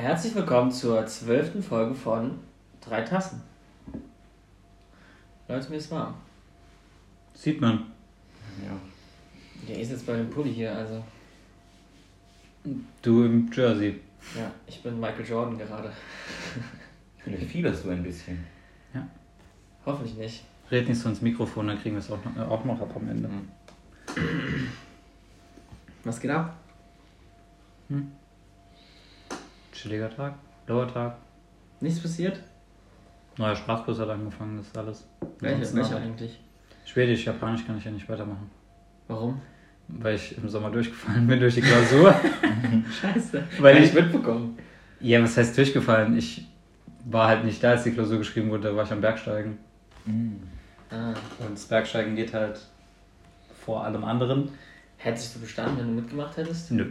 Herzlich willkommen zur zwölften Folge von Drei Tassen. Leute, mir ist warm. Sieht man. Ja. Der ist jetzt bei dem Pulli hier, also. Du im Jersey. Ja, ich bin Michael Jordan gerade. Vielleicht fieberst du ein bisschen. Hoffentlich nicht. Red nicht so ins Mikrofon, dann kriegen wir es auch noch, äh, auch noch ab am Ende. Mhm. Was geht ab? Chilliger Tag, blauer Tag. Nichts passiert? Neuer Sprachkurs hat angefangen, das ist alles. Welche, Ansonsten welche Arbeit. eigentlich? Schwedisch, Japanisch kann ich ja nicht weitermachen. Warum? Weil ich im Sommer durchgefallen bin durch die Klausur. Scheiße. Weil Hab ich- mitbekommen. ja, was heißt durchgefallen? Ich war halt nicht da, als die Klausur geschrieben wurde, da war ich am Bergsteigen. Mhm. Ah. Und das Bergsteigen geht halt vor allem anderen. Hättest du bestanden, wenn du mitgemacht hättest? Nö.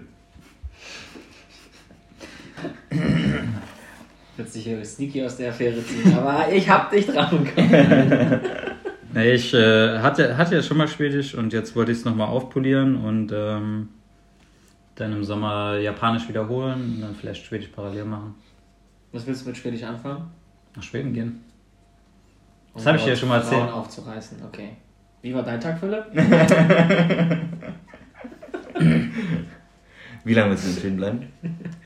Wird sich hier sneaky aus der Affäre ziehen, aber ich hab dich dran bekommen. Nee, ich äh, hatte, hatte ja schon mal Schwedisch und jetzt wollte ich es nochmal aufpolieren und ähm, dann im Sommer Japanisch wiederholen und dann vielleicht Schwedisch parallel machen. Was willst du mit Schwedisch anfangen? Nach Schweden gehen. Um Das hab ich dir dort schon mal Frauen erzählt. aufzureißen, okay. Wie war dein Tag, Philipp? Wie lange willst du in Schweden bleiben?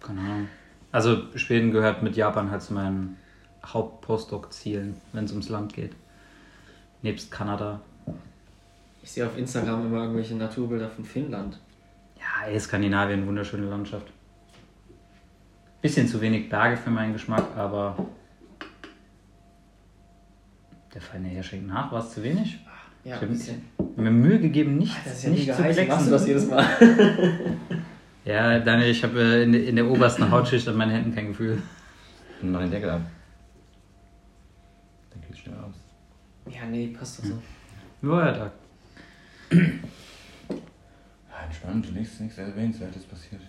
Keine Ahnung. Also Schweden gehört mit Japan halt zu meinen Haupt-Postdoc-Zielen, wenn es ums Land geht. Nebst Kanada. Ich sehe auf Instagram immer irgendwelche Naturbilder von Finnland. Ja, ey, Skandinavien, wunderschöne Landschaft. Bisschen zu wenig Berge für meinen Geschmack, aber der feine Herr schenkt nach. War es zu wenig? Ja, Ich ein bisschen. mir Mühe gegeben, nicht, Das ist ja nicht zu geheißen. Machst du das relaxen. jedes Mal? Ja, Daniel, ich habe äh, in, der- in der obersten Hautschicht an meinen Händen kein Gefühl. Und mach den Deckel ab. Dann geht's schnell aus. Ja, nee, passt doch so. Nur ja, Tag. Ja, entspannt, nichts, nichts Erwähnenswertes passiert.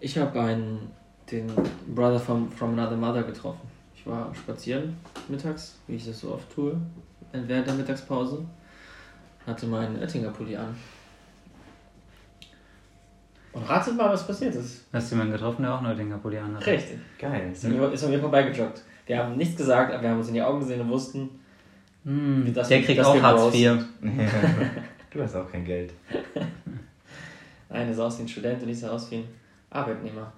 Ich habe einen, den Brother from, from Another Mother getroffen. Ich war spazieren mittags, wie ich das so oft tue, während der Mittagspause. Hatte meinen Oettinger Pulli an. Und ratet mal, was passiert ist. Hast du jemanden getroffen, der auch nur den Kapulli anhat? Richtig. Geil. Ist an mir, ist an mir vorbeigejoggt. Wir haben nichts gesagt, aber wir haben uns in die Augen gesehen und wussten, Hm, Das- der kriegt das auch Hartz. IV. du hast auch kein Geld. einer sah aus wie ein Student und ich sah aus wie ein Arbeitnehmer.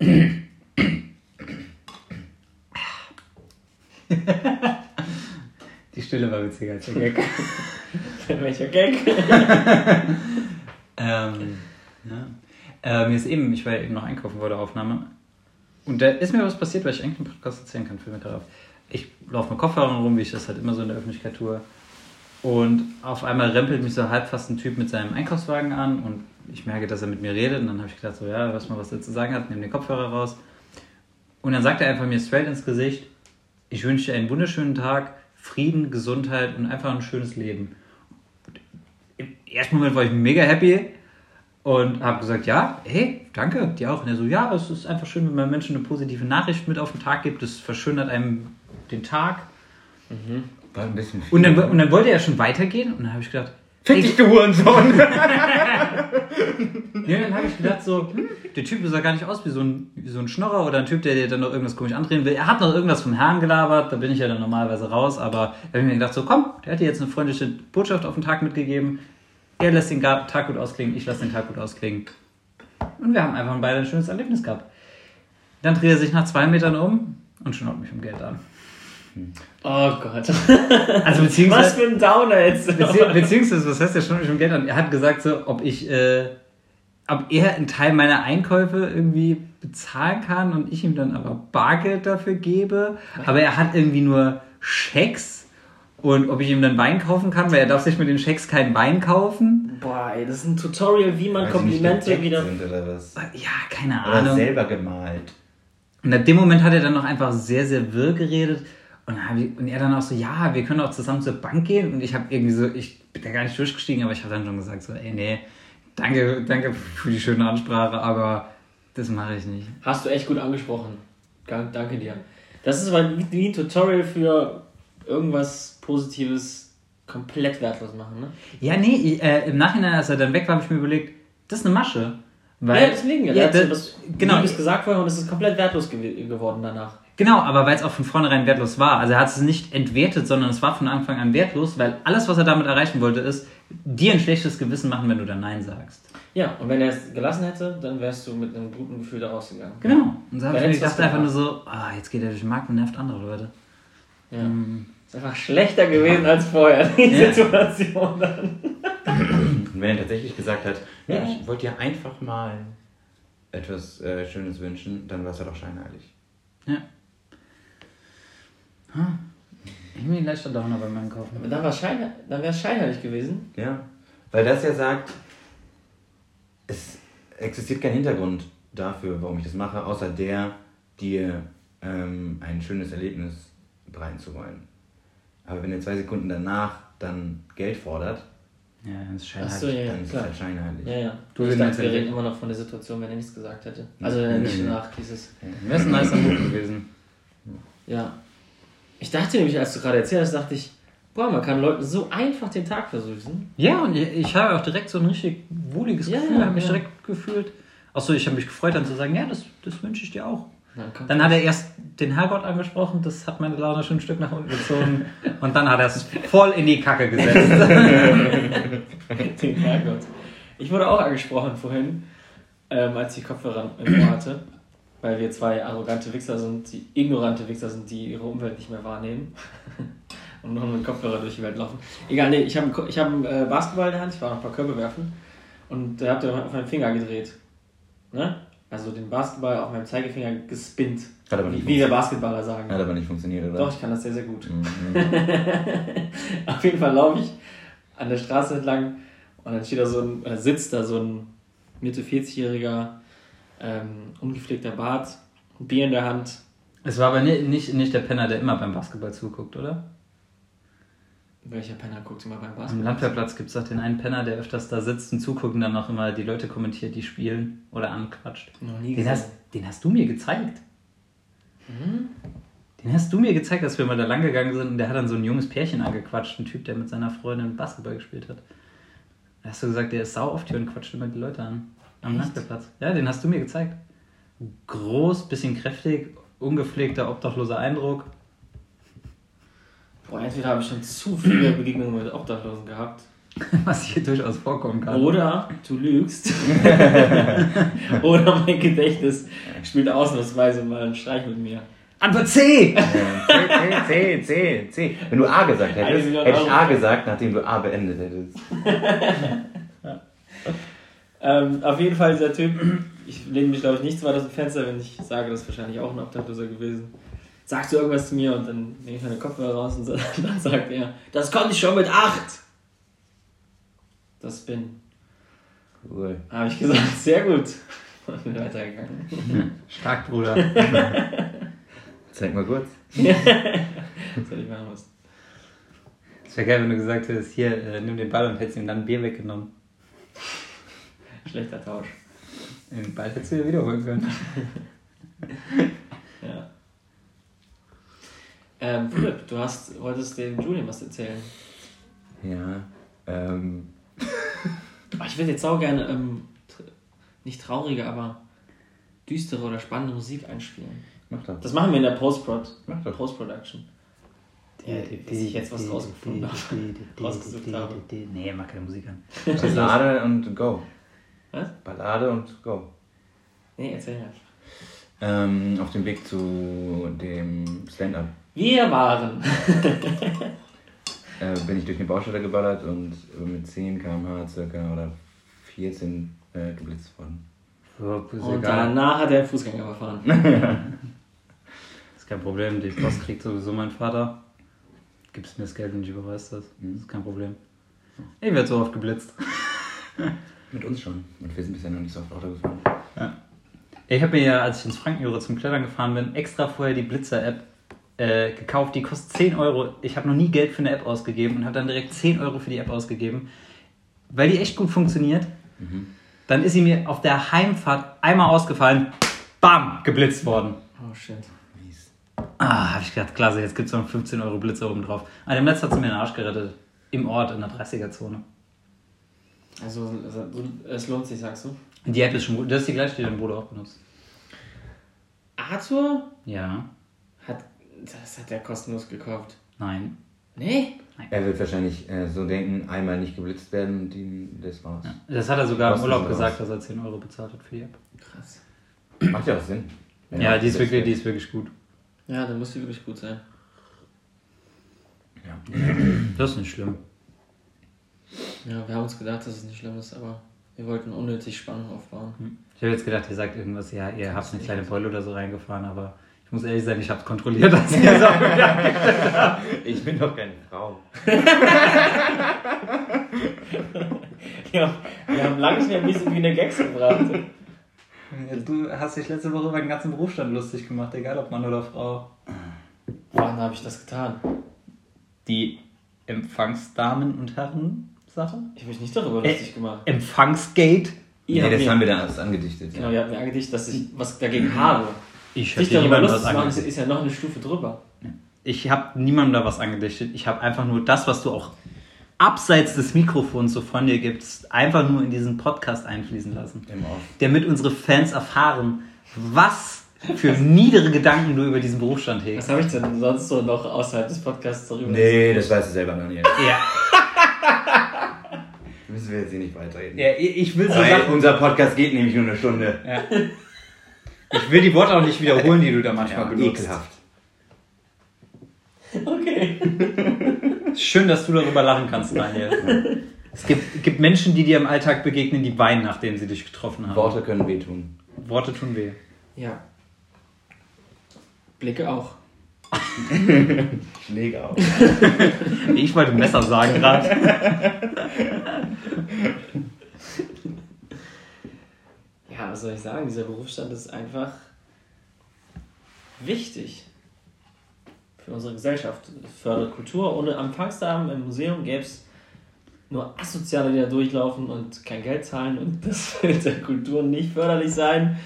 Die Stille war witziger als der Gag. Welcher Gag? ähm, ja. äh, mir ist eben, ich war ja eben noch einkaufen vor der Aufnahme. Und da ist mir was passiert, was ich eigentlich im Podcast erzählen kann, fällt mir gerade auf. Ich laufe mit Kopfhörern rum, wie ich das halt immer so in der Öffentlichkeit tue. Und auf einmal rempelt mich so halb fast ein Typ mit seinem Einkaufswagen an und ich merke, dass er mit mir redet. Und dann habe ich gedacht, so, ja, was mal was er zu sagen hat, nehme den Kopfhörer raus. Und dann sagt er einfach mir straight ins Gesicht, ich wünsche dir einen wunderschönen Tag, Frieden, Gesundheit und einfach ein schönes Leben. Im ersten Moment war ich mega happy und habe gesagt, ja, hey, danke, dir auch. Und er so, ja, es ist einfach schön, wenn man Menschen eine positive Nachricht mit auf den Tag gibt. Das verschönert einem den Tag. War ein bisschen Und dann, und dann wollte er schon weitergehen und dann habe ich gedacht, Fick dich, du Hurensohn! Ja, dann habe ich gedacht, so, hm, der Typ sah gar nicht aus wie so, ein, wie so ein Schnorrer oder ein Typ, der dir dann noch irgendwas komisch andrehen will. Er hat noch irgendwas vom Herrn gelabert, da bin ich ja dann normalerweise raus, aber da habe ich mir gedacht, so komm, der hat dir jetzt eine freundliche Botschaft auf den Tag mitgegeben. Er lässt den Tag gut ausklingen, ich lasse den Tag gut ausklingen. Und wir haben einfach beide ein schönes Erlebnis gehabt. Dann dreht er sich nach zwei Metern um und schnaubt mich um Geld an. Oh Gott. Also Was beziehungsweise, für ein Downer jetzt. bezieh beziehungsweise was heißt der schnaubt mich um Geld an? Er hat gesagt so, ob ich, äh, ob er einen Teil meiner Einkäufe irgendwie bezahlen kann und ich ihm dann aber Bargeld dafür gebe. Aber er hat irgendwie nur Schecks und ob ich ihm dann Wein kaufen kann, weil er darf sich mit den Schecks keinen Wein kaufen. Boah, ey, das ist ein Tutorial, wie man Weil Komplimente wieder. Sind oder was? Ja, keine Oder Ahnung. selber gemalt. Und in dem Moment hat er dann noch einfach sehr, sehr wirr geredet. Und, ich, und er dann auch so, ja, wir können auch zusammen zur Bank gehen. Und ich habe irgendwie so, ich bin da gar nicht durchgestiegen, aber ich habe dann schon gesagt, so, ey, nee, danke, danke für die schöne Ansprache, aber das mache ich nicht. Hast du echt gut angesprochen. Danke dir. Das ist aber wie- ein Tutorial für irgendwas Positives komplett wertlos machen, ne? Ja, nee, äh, im Nachhinein, als er dann weg war, habe ich mir überlegt, Das ist eine Masche. Ja, Weil, deswegen, ja, ja, das, das, genau, Liebes gesagt vorher und es ist komplett wertlos gew geworden danach. Genau, aber weil es auch von vornherein wertlos war. Also er hat es nicht entwertet, sondern es war von Anfang an wertlos, weil alles, was er damit erreichen wollte, ist, dir ein schlechtes Gewissen machen, wenn du dann Nein sagst. Ja, und wenn er es gelassen hätte, dann wärst du mit einem guten Gefühl da rausgegangen. Genau. Und so habe ich mir gedacht einfach nur so, ah, jetzt geht er durch den Markt und nervt andere Leute. Ja. Mhm. Ist einfach schlechter gewesen als vorher, die Ja. Situation dann. Und wenn er tatsächlich gesagt hat, ja, ich wollte dir einfach mal etwas äh, Schönes wünschen, dann war es ja doch scheinheilig. Ja. Ich bin ein leichter Downer beim Einkaufen. Aber dann, scheine, dann wäre es scheinheilig gewesen. Ja, weil das ja sagt, es existiert kein Hintergrund dafür, warum ich das mache, außer der, dir ähm, ein schönes Erlebnis bereiten zu wollen. Aber wenn er zwei Sekunden danach dann Geld fordert, Ja, das ist scheinheilig. ja, ja, dann ist es klar. halt scheinheilig. Ja, ja. Du ich willst dachte, wir reden immer noch von der Situation, wenn er nichts gesagt hätte. Also wenn er nicht Nee, nee. nach dieses. Wäre ein nicer gewesen. Ja. Ich dachte nämlich, als du gerade erzählt hast, dachte ich, boah, man kann Leuten so einfach den Tag versüßen. Ja, und ich, ich habe auch direkt so ein richtig wohliges Ja, Gefühl, ja, habe mich ja. direkt gefühlt. Achso, ich habe mich gefreut, dann zu sagen, ja, das, das wünsche ich dir auch. Dann, Dann hat er erst den Herrgott angesprochen, das hat meine Laune schon ein Stück nach unten gezogen. und dann hat er es voll in die Kacke gesetzt. den Herrgott. Ich wurde auch angesprochen vorhin, ähm, als ich Kopfhörer im Ohr hatte, weil wir zwei arrogante Wichser sind, die ignorante Wichser sind, die ihre Umwelt nicht mehr wahrnehmen und nur mit Kopfhörer durch die Welt laufen. Egal, nee, ich habe ich hab einen äh, Basketball in der Hand, ich war noch ein paar Körbe werfen und der hat auf meinen Finger gedreht. Ne? Also den Basketball auf meinem Zeigefinger gespinnt. Hat aber Wie, nicht wie wir funktioniert. Basketballer sagen. Hat aber nicht funktioniert, oder? Doch, ich kann das sehr, sehr gut. Mhm. Auf jeden Fall laufe ich an der Straße entlang und dann steht da so ein, oder sitzt da so ein Mitte 40-jähriger, ähm, ungepflegter Bart, ein Bier in der Hand. es war aber ni- nicht, nicht der Penner, der immer beim Basketball zuguckt, oder? Welcher Penner guckt immer beim Am Basketball? Landwehrplatz gibt es doch den einen Penner, der öfters da sitzt und zuguckt und dann auch immer die Leute kommentiert, die spielen oder anquatscht. Noch nie Den gesehen. hast, den hast du mir gezeigt. Mhm. Den hast du mir gezeigt, als wir mal da lang gegangen sind und der hat dann so ein junges Pärchen angequatscht, ein Typ, der mit seiner Freundin Basketball gespielt hat. Da hast du gesagt, der ist sau oft hier und quatscht immer die Leute an. Am? Landwehrplatz. Ja, den hast du mir gezeigt. Groß, bisschen kräftig, ungepflegter, obdachloser Eindruck. Boah, entweder habe ich schon zu viele Begegnungen mit Obdachlosen gehabt. Was hier durchaus vorkommen kann. Oder du lügst. Oder mein Gedächtnis spielt ausnahmsweise mal einen Streich mit mir. Antwort C! Ja, C, C, C, C. Wenn du A gesagt hättest, hätte ich. A gesagt, nachdem du A beendet hättest. Ähm, auf jeden Fall dieser Typ, ich lehne mich glaube ich nicht zu weit aus dem Fenster, wenn ich sage, das ist wahrscheinlich auch ein Obdachloser gewesen. Sagst du irgendwas zu mir und dann nehme ich meine Kopfhörer raus und dann sagt er, das konnte ich schon mit acht. Das bin. Cool. Habe ich gesagt, sehr gut. Und bin weitergegangen. Stark, Bruder. Zeig mal kurz. Das hätte ich machen müssen. Es wäre geil, wenn du gesagt hättest, hier, äh, nimm den Ball und hättest ihm dann ein Bier weggenommen. Schlechter Tausch. Ball hättest du dir wiederholen können. Ja. Ähm, Philipp, du hast, wolltest dem Julian was erzählen. Ja. Ähm, Oh, ich würde jetzt auch gerne, ähm, nicht traurige, aber düstere oder spannende Musik einspielen. mach doch. Das machen wir in der Post-Prod. Mach doch. Post-Production. Ja, bis ich jetzt was rausgefunden habe. rausgesucht habe. Nee, mach keine Musik an. Ballade und Go. Was? Ballade und Go. Nee, erzähl einfach. Ähm, auf dem Weg zu dem Stand-Up Wir waren. äh, bin ich durch eine Baustelle geballert und mit 10 km/h circa oder 14 äh, geblitzt worden. So, Und egal. danach hat er einen Fußgänger überfahren. Ist kein Problem, die Post kriegt sowieso mein Vater. Gibst mir das Geld und ich überweise das. Das ist kein Problem. Ich werde so oft geblitzt. Mit uns schon. Und wir sind bisher noch nicht so oft Auto gefahren. Ich habe mir ja, als ich ins Frankenjura zum Klettern gefahren bin, extra vorher die Blitzer-App äh, gekauft. Die kostet 10 Euro. Ich habe noch nie Geld für eine App ausgegeben und habe dann direkt 10 Euro für die App ausgegeben. Weil die echt gut funktioniert. Dann ist sie mir auf der Heimfahrt einmal ausgefallen. Bam! Geblitzt worden. Oh shit. Mies. Ah, habe ich gedacht, klasse, jetzt gibt es noch 15 Euro Blitzer oben drauf. An dem Netz hat sie mir den Arsch gerettet. Im Ort, in der 30er-Zone. Also, es lohnt sich, sagst du. Die App ist schon gut. Das ist die gleiche, die dein Bruder auch benutzt. Arthur Ja. hat. Das hat er kostenlos gekauft. Nein. Nee? Er wird wahrscheinlich äh, so denken, einmal nicht geblitzt werden und ihm das war's. Ja. Das hat er sogar im Urlaub gesagt, raus. dass er 10 Euro bezahlt hat für die App. Krass. Macht ja auch Sinn. Wenn Ja, die ist, wirklich, die ist wirklich gut. Ja, dann muss die wirklich gut sein. Ja. Das ist nicht schlimm. Ja, wir haben uns gedacht, dass es nicht schlimm ist, aber wir wollten unnötig Spannung aufbauen. Ich habe jetzt gedacht, ihr sagt irgendwas, ja, ihr habt eine kleine Beule oder so reingefahren, aber ich muss ehrlich sein, ich habe kontrolliert, dass ihr auch wieder Ich bin doch keine Frau. Ja, wir haben lange nicht mehr ein bisschen wie eine Gags gebracht. Du hast dich letzte Woche über den ganzen Berufsstand lustig gemacht, egal ob Mann oder Frau. Wann habe ich das getan? Die Empfangsdamen und Herren Sache? Ich habe mich nicht darüber Äh, lustig gemacht. Empfangsgate? Ihr nee, das mir- haben wir da erst angedichtet. Genau, ihr habt mir angedichtet, dass ich was dagegen habe. Ich habe darüber niemandem lustig was machen, ist, angedichtet. ist ja noch eine Stufe drüber. Ich habe niemandem da was angedichtet. Ich habe einfach nur das, was du auch abseits des Mikrofons so von dir gibst, einfach nur in diesen Podcast einfließen lassen. Im Off. Damit unsere Fans erfahren, was für niedere Gedanken du über diesen Berufsstand hegst. Was habe ich denn sonst so noch außerhalb des Podcasts darüber? Nee, das weißt du selber noch nicht. Ja, Müssen wir jetzt hier nicht weiterreden. ja ich will so Weil Sachen. unser Podcast geht nämlich nur eine Stunde. Ja. Ich will die Worte auch nicht wiederholen, die du da manchmal Ja, benutzt. ekelhaft. Okay. Schön, dass du darüber lachen kannst, Daniel. Es gibt, gibt Menschen, die dir im Alltag begegnen, die weinen, nachdem sie dich getroffen haben. Worte können wehtun. Worte tun weh. Ja. Blicke auch. Schläge auch. Ich wollte Messer sagen gerade. Ja, was soll ich sagen? Dieser Berufsstand ist einfach wichtig für unsere Gesellschaft. Es fördert Kultur. Ohne Empfangsdamen im Museum gäbe es nur Asoziale, die da durchlaufen und kein Geld zahlen und das wird der Kultur nicht förderlich sein.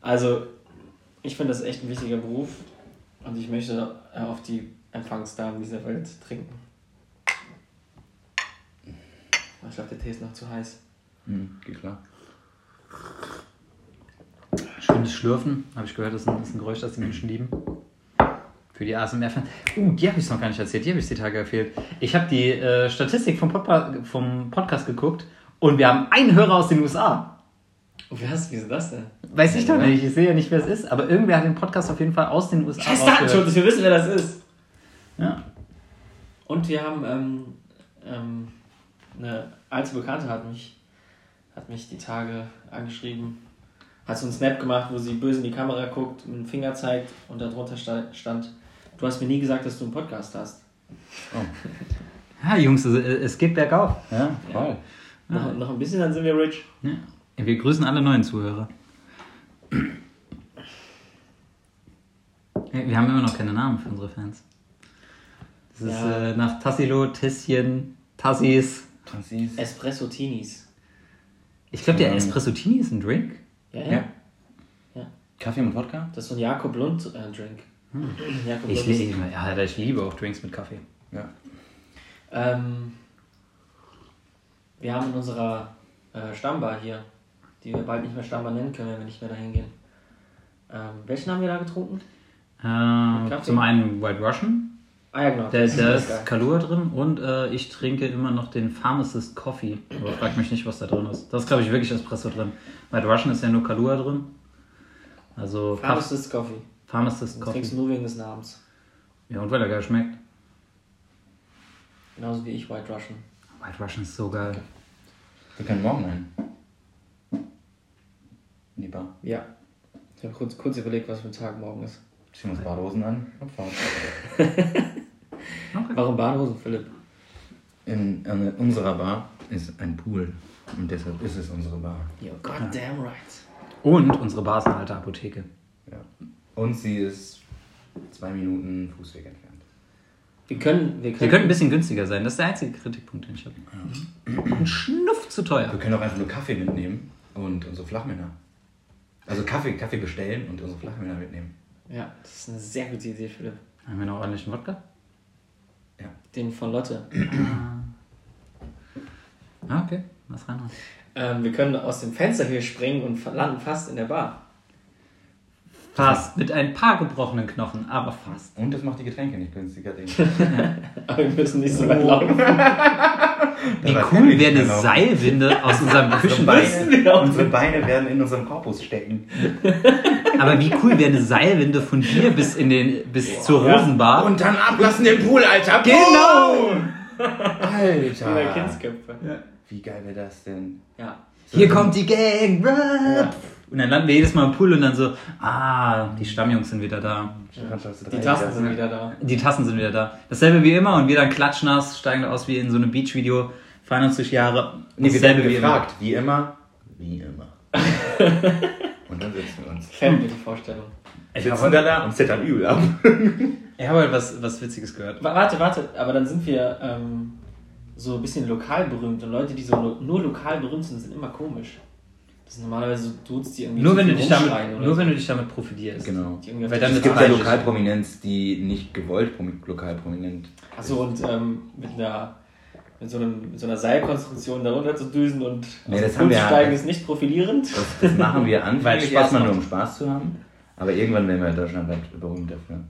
Also, ich finde das echt ein wichtiger Beruf und ich möchte äh, auf die Empfangsdamen dieser Welt trinken. Aber Ich glaube, der Tee ist noch zu heiß. Hm, geht klar. Schönes Schlürfen, habe ich gehört, das ist ein, das ist ein Geräusch, das die Menschen lieben. Für die ASMR-Fans. Uh, die habe ich noch gar nicht erzählt, die habe ich die Tage erzählt. Ich habe die äh, Statistik vom, Podpa vom Podcast geguckt und wir haben einen Hörer aus den USA. Und wie wieso das denn? Weiß ich doch nicht, ich sehe ja nicht, wer es ist, aber irgendwer hat den Podcast auf jeden Fall aus den USA Scheiß. Datenschutz, wir wissen, wer das ist. Ja. Und wir haben ähm, ähm, eine alte Bekannte hat mich, hat mich die Tage angeschrieben, hat so einen Snap gemacht, wo sie böse in die Kamera guckt, mit dem Finger zeigt und darunter sta- stand, du hast mir nie gesagt, dass du einen Podcast hast. Ja, Jungs, es, geht bergauf. Ja, voll. Noch, noch ein bisschen, dann sind wir rich. Ja. Wir grüßen alle neuen Zuhörer. Ja, Wir haben immer noch keine Namen für unsere Fans. Das ist Ja. äh, nach Tassilo, Tässchen, Tassis. Franzis. Espresso Teenies. Ich glaube, der Ähm. Espressotini ist ein Drink. Ja, ja. Ja. Ja. Kaffee mit Wodka? Das ist so ein Jakob Lund äh, Drink. Jakob Ich, Lund liebe, ja, Alter, ich liebe auch Drinks mit Kaffee. Ja. Ähm, wir haben in unserer äh, Stammbar hier, die wir bald nicht mehr Stammbar nennen können, wenn wir nicht mehr dahin gehen. Ähm, welchen haben wir da getrunken? Äh, zum einen White Russian, Ah ja, genau. da, das da ist. Kalua drin und äh, ich trinke immer noch den Pharmacist Coffee. Aber frag mich nicht, was da drin ist. Da ist, glaube ich, wirklich Espresso drin. White Russian ist ja nur Kalua drin. Also Pharmacist Coffee. Pharmacist Das Coffee. trinkst du nur wegen des Namens. Ja, und weil er geil schmeckt. Genauso wie ich White Russian. White Russian ist so geil. Wir können morgen ein. In die Bar. Ja. Ich habe kurz, kurz überlegt, was für ein Tag morgen ist. Ziehen uns Badehosen an und fahren. Warum Badehosen, Philipp? In, in unserer Bar ist ein Pool. Und deshalb ist es unsere Bar. You're goddamn right. Und unsere Bar ist eine alte Apotheke. Ja. Und sie ist zwei Minuten Fußweg entfernt. Wir können, wir können, Sie könnten ein bisschen günstiger sein. Das ist der einzige Kritikpunkt, den ich habe. Ein Schnuff zu Wir teuer. können auch einfach nur Kaffee mitnehmen und unsere Flachmänner. Also Kaffee, Kaffee bestellen und unsere Flachmänner mitnehmen. Ja, das ist eine sehr gute Idee, Philipp. Haben wir noch ordentlichen Wodka? Ja. Den von Lotte. Ah, okay. Was rein? Ähm, wir können aus dem Fenster hier springen und landen fast in der Bar. Fast. Mit ein paar gebrochenen Knochen, aber fast. Und das macht die Getränke nicht günstiger. Ding. Aber wir müssen nicht so weit laufen. Wie cool wäre eine genau. Seilwinde aus unserem Unsere Küchenbein. Unsere Beine werden in unserem Korpus stecken. Aber wie cool wäre eine Seilwinde von hier bis in den bis zur Rosenbar? Und dann ablassen im Pool, Alter. Genau! Alter. Kindsköpfe. Wie geil wäre das denn? Ja. Hier kommt die Gang! Rap! Und dann landen wir jedes Mal im Pool und dann so, ah, die Stammjungs sind wieder da. Die Tasten sind wieder da. Die Tassen sind wieder da. Dasselbe wie immer und wir dann klatschnass, steigen aus wie in so einem Beach-Video, feiern uns durch Jahre. Nee, wir Dasselbe werden wie immer. gefragt. Wie immer. Wie immer. und dann setzen wir uns. Gefällt mir die Vorstellung. Ich Sitzen habe da heute, da und zittern übel ab. ich habe heute was, was Witziges gehört. Wa- Warte, warte, aber dann sind wir ähm, so ein bisschen lokal berühmt und Leute, die so lo nur lokal berühmt sind, sind immer komisch. Das sind normalerweise so Dudes, die irgendwie Nur wenn, du dich damit, nur so. wenn du dich damit profilierst. Genau. Weil dann Es ist gibt ja. Lokalprominenz, die nicht gewollt promi- lokal prominent. Achso, und ähm, mit einer mit so, einem, mit so einer Seilkonstruktion darunter zu düsen und Nee, das haben wir zu ja- steigen ist nicht profilierend. Das, das machen wir Weil anfänglich Spaß erstmal nur um Spaß zu haben. Aber irgendwann werden wir deutschlandweit berühmt dafür.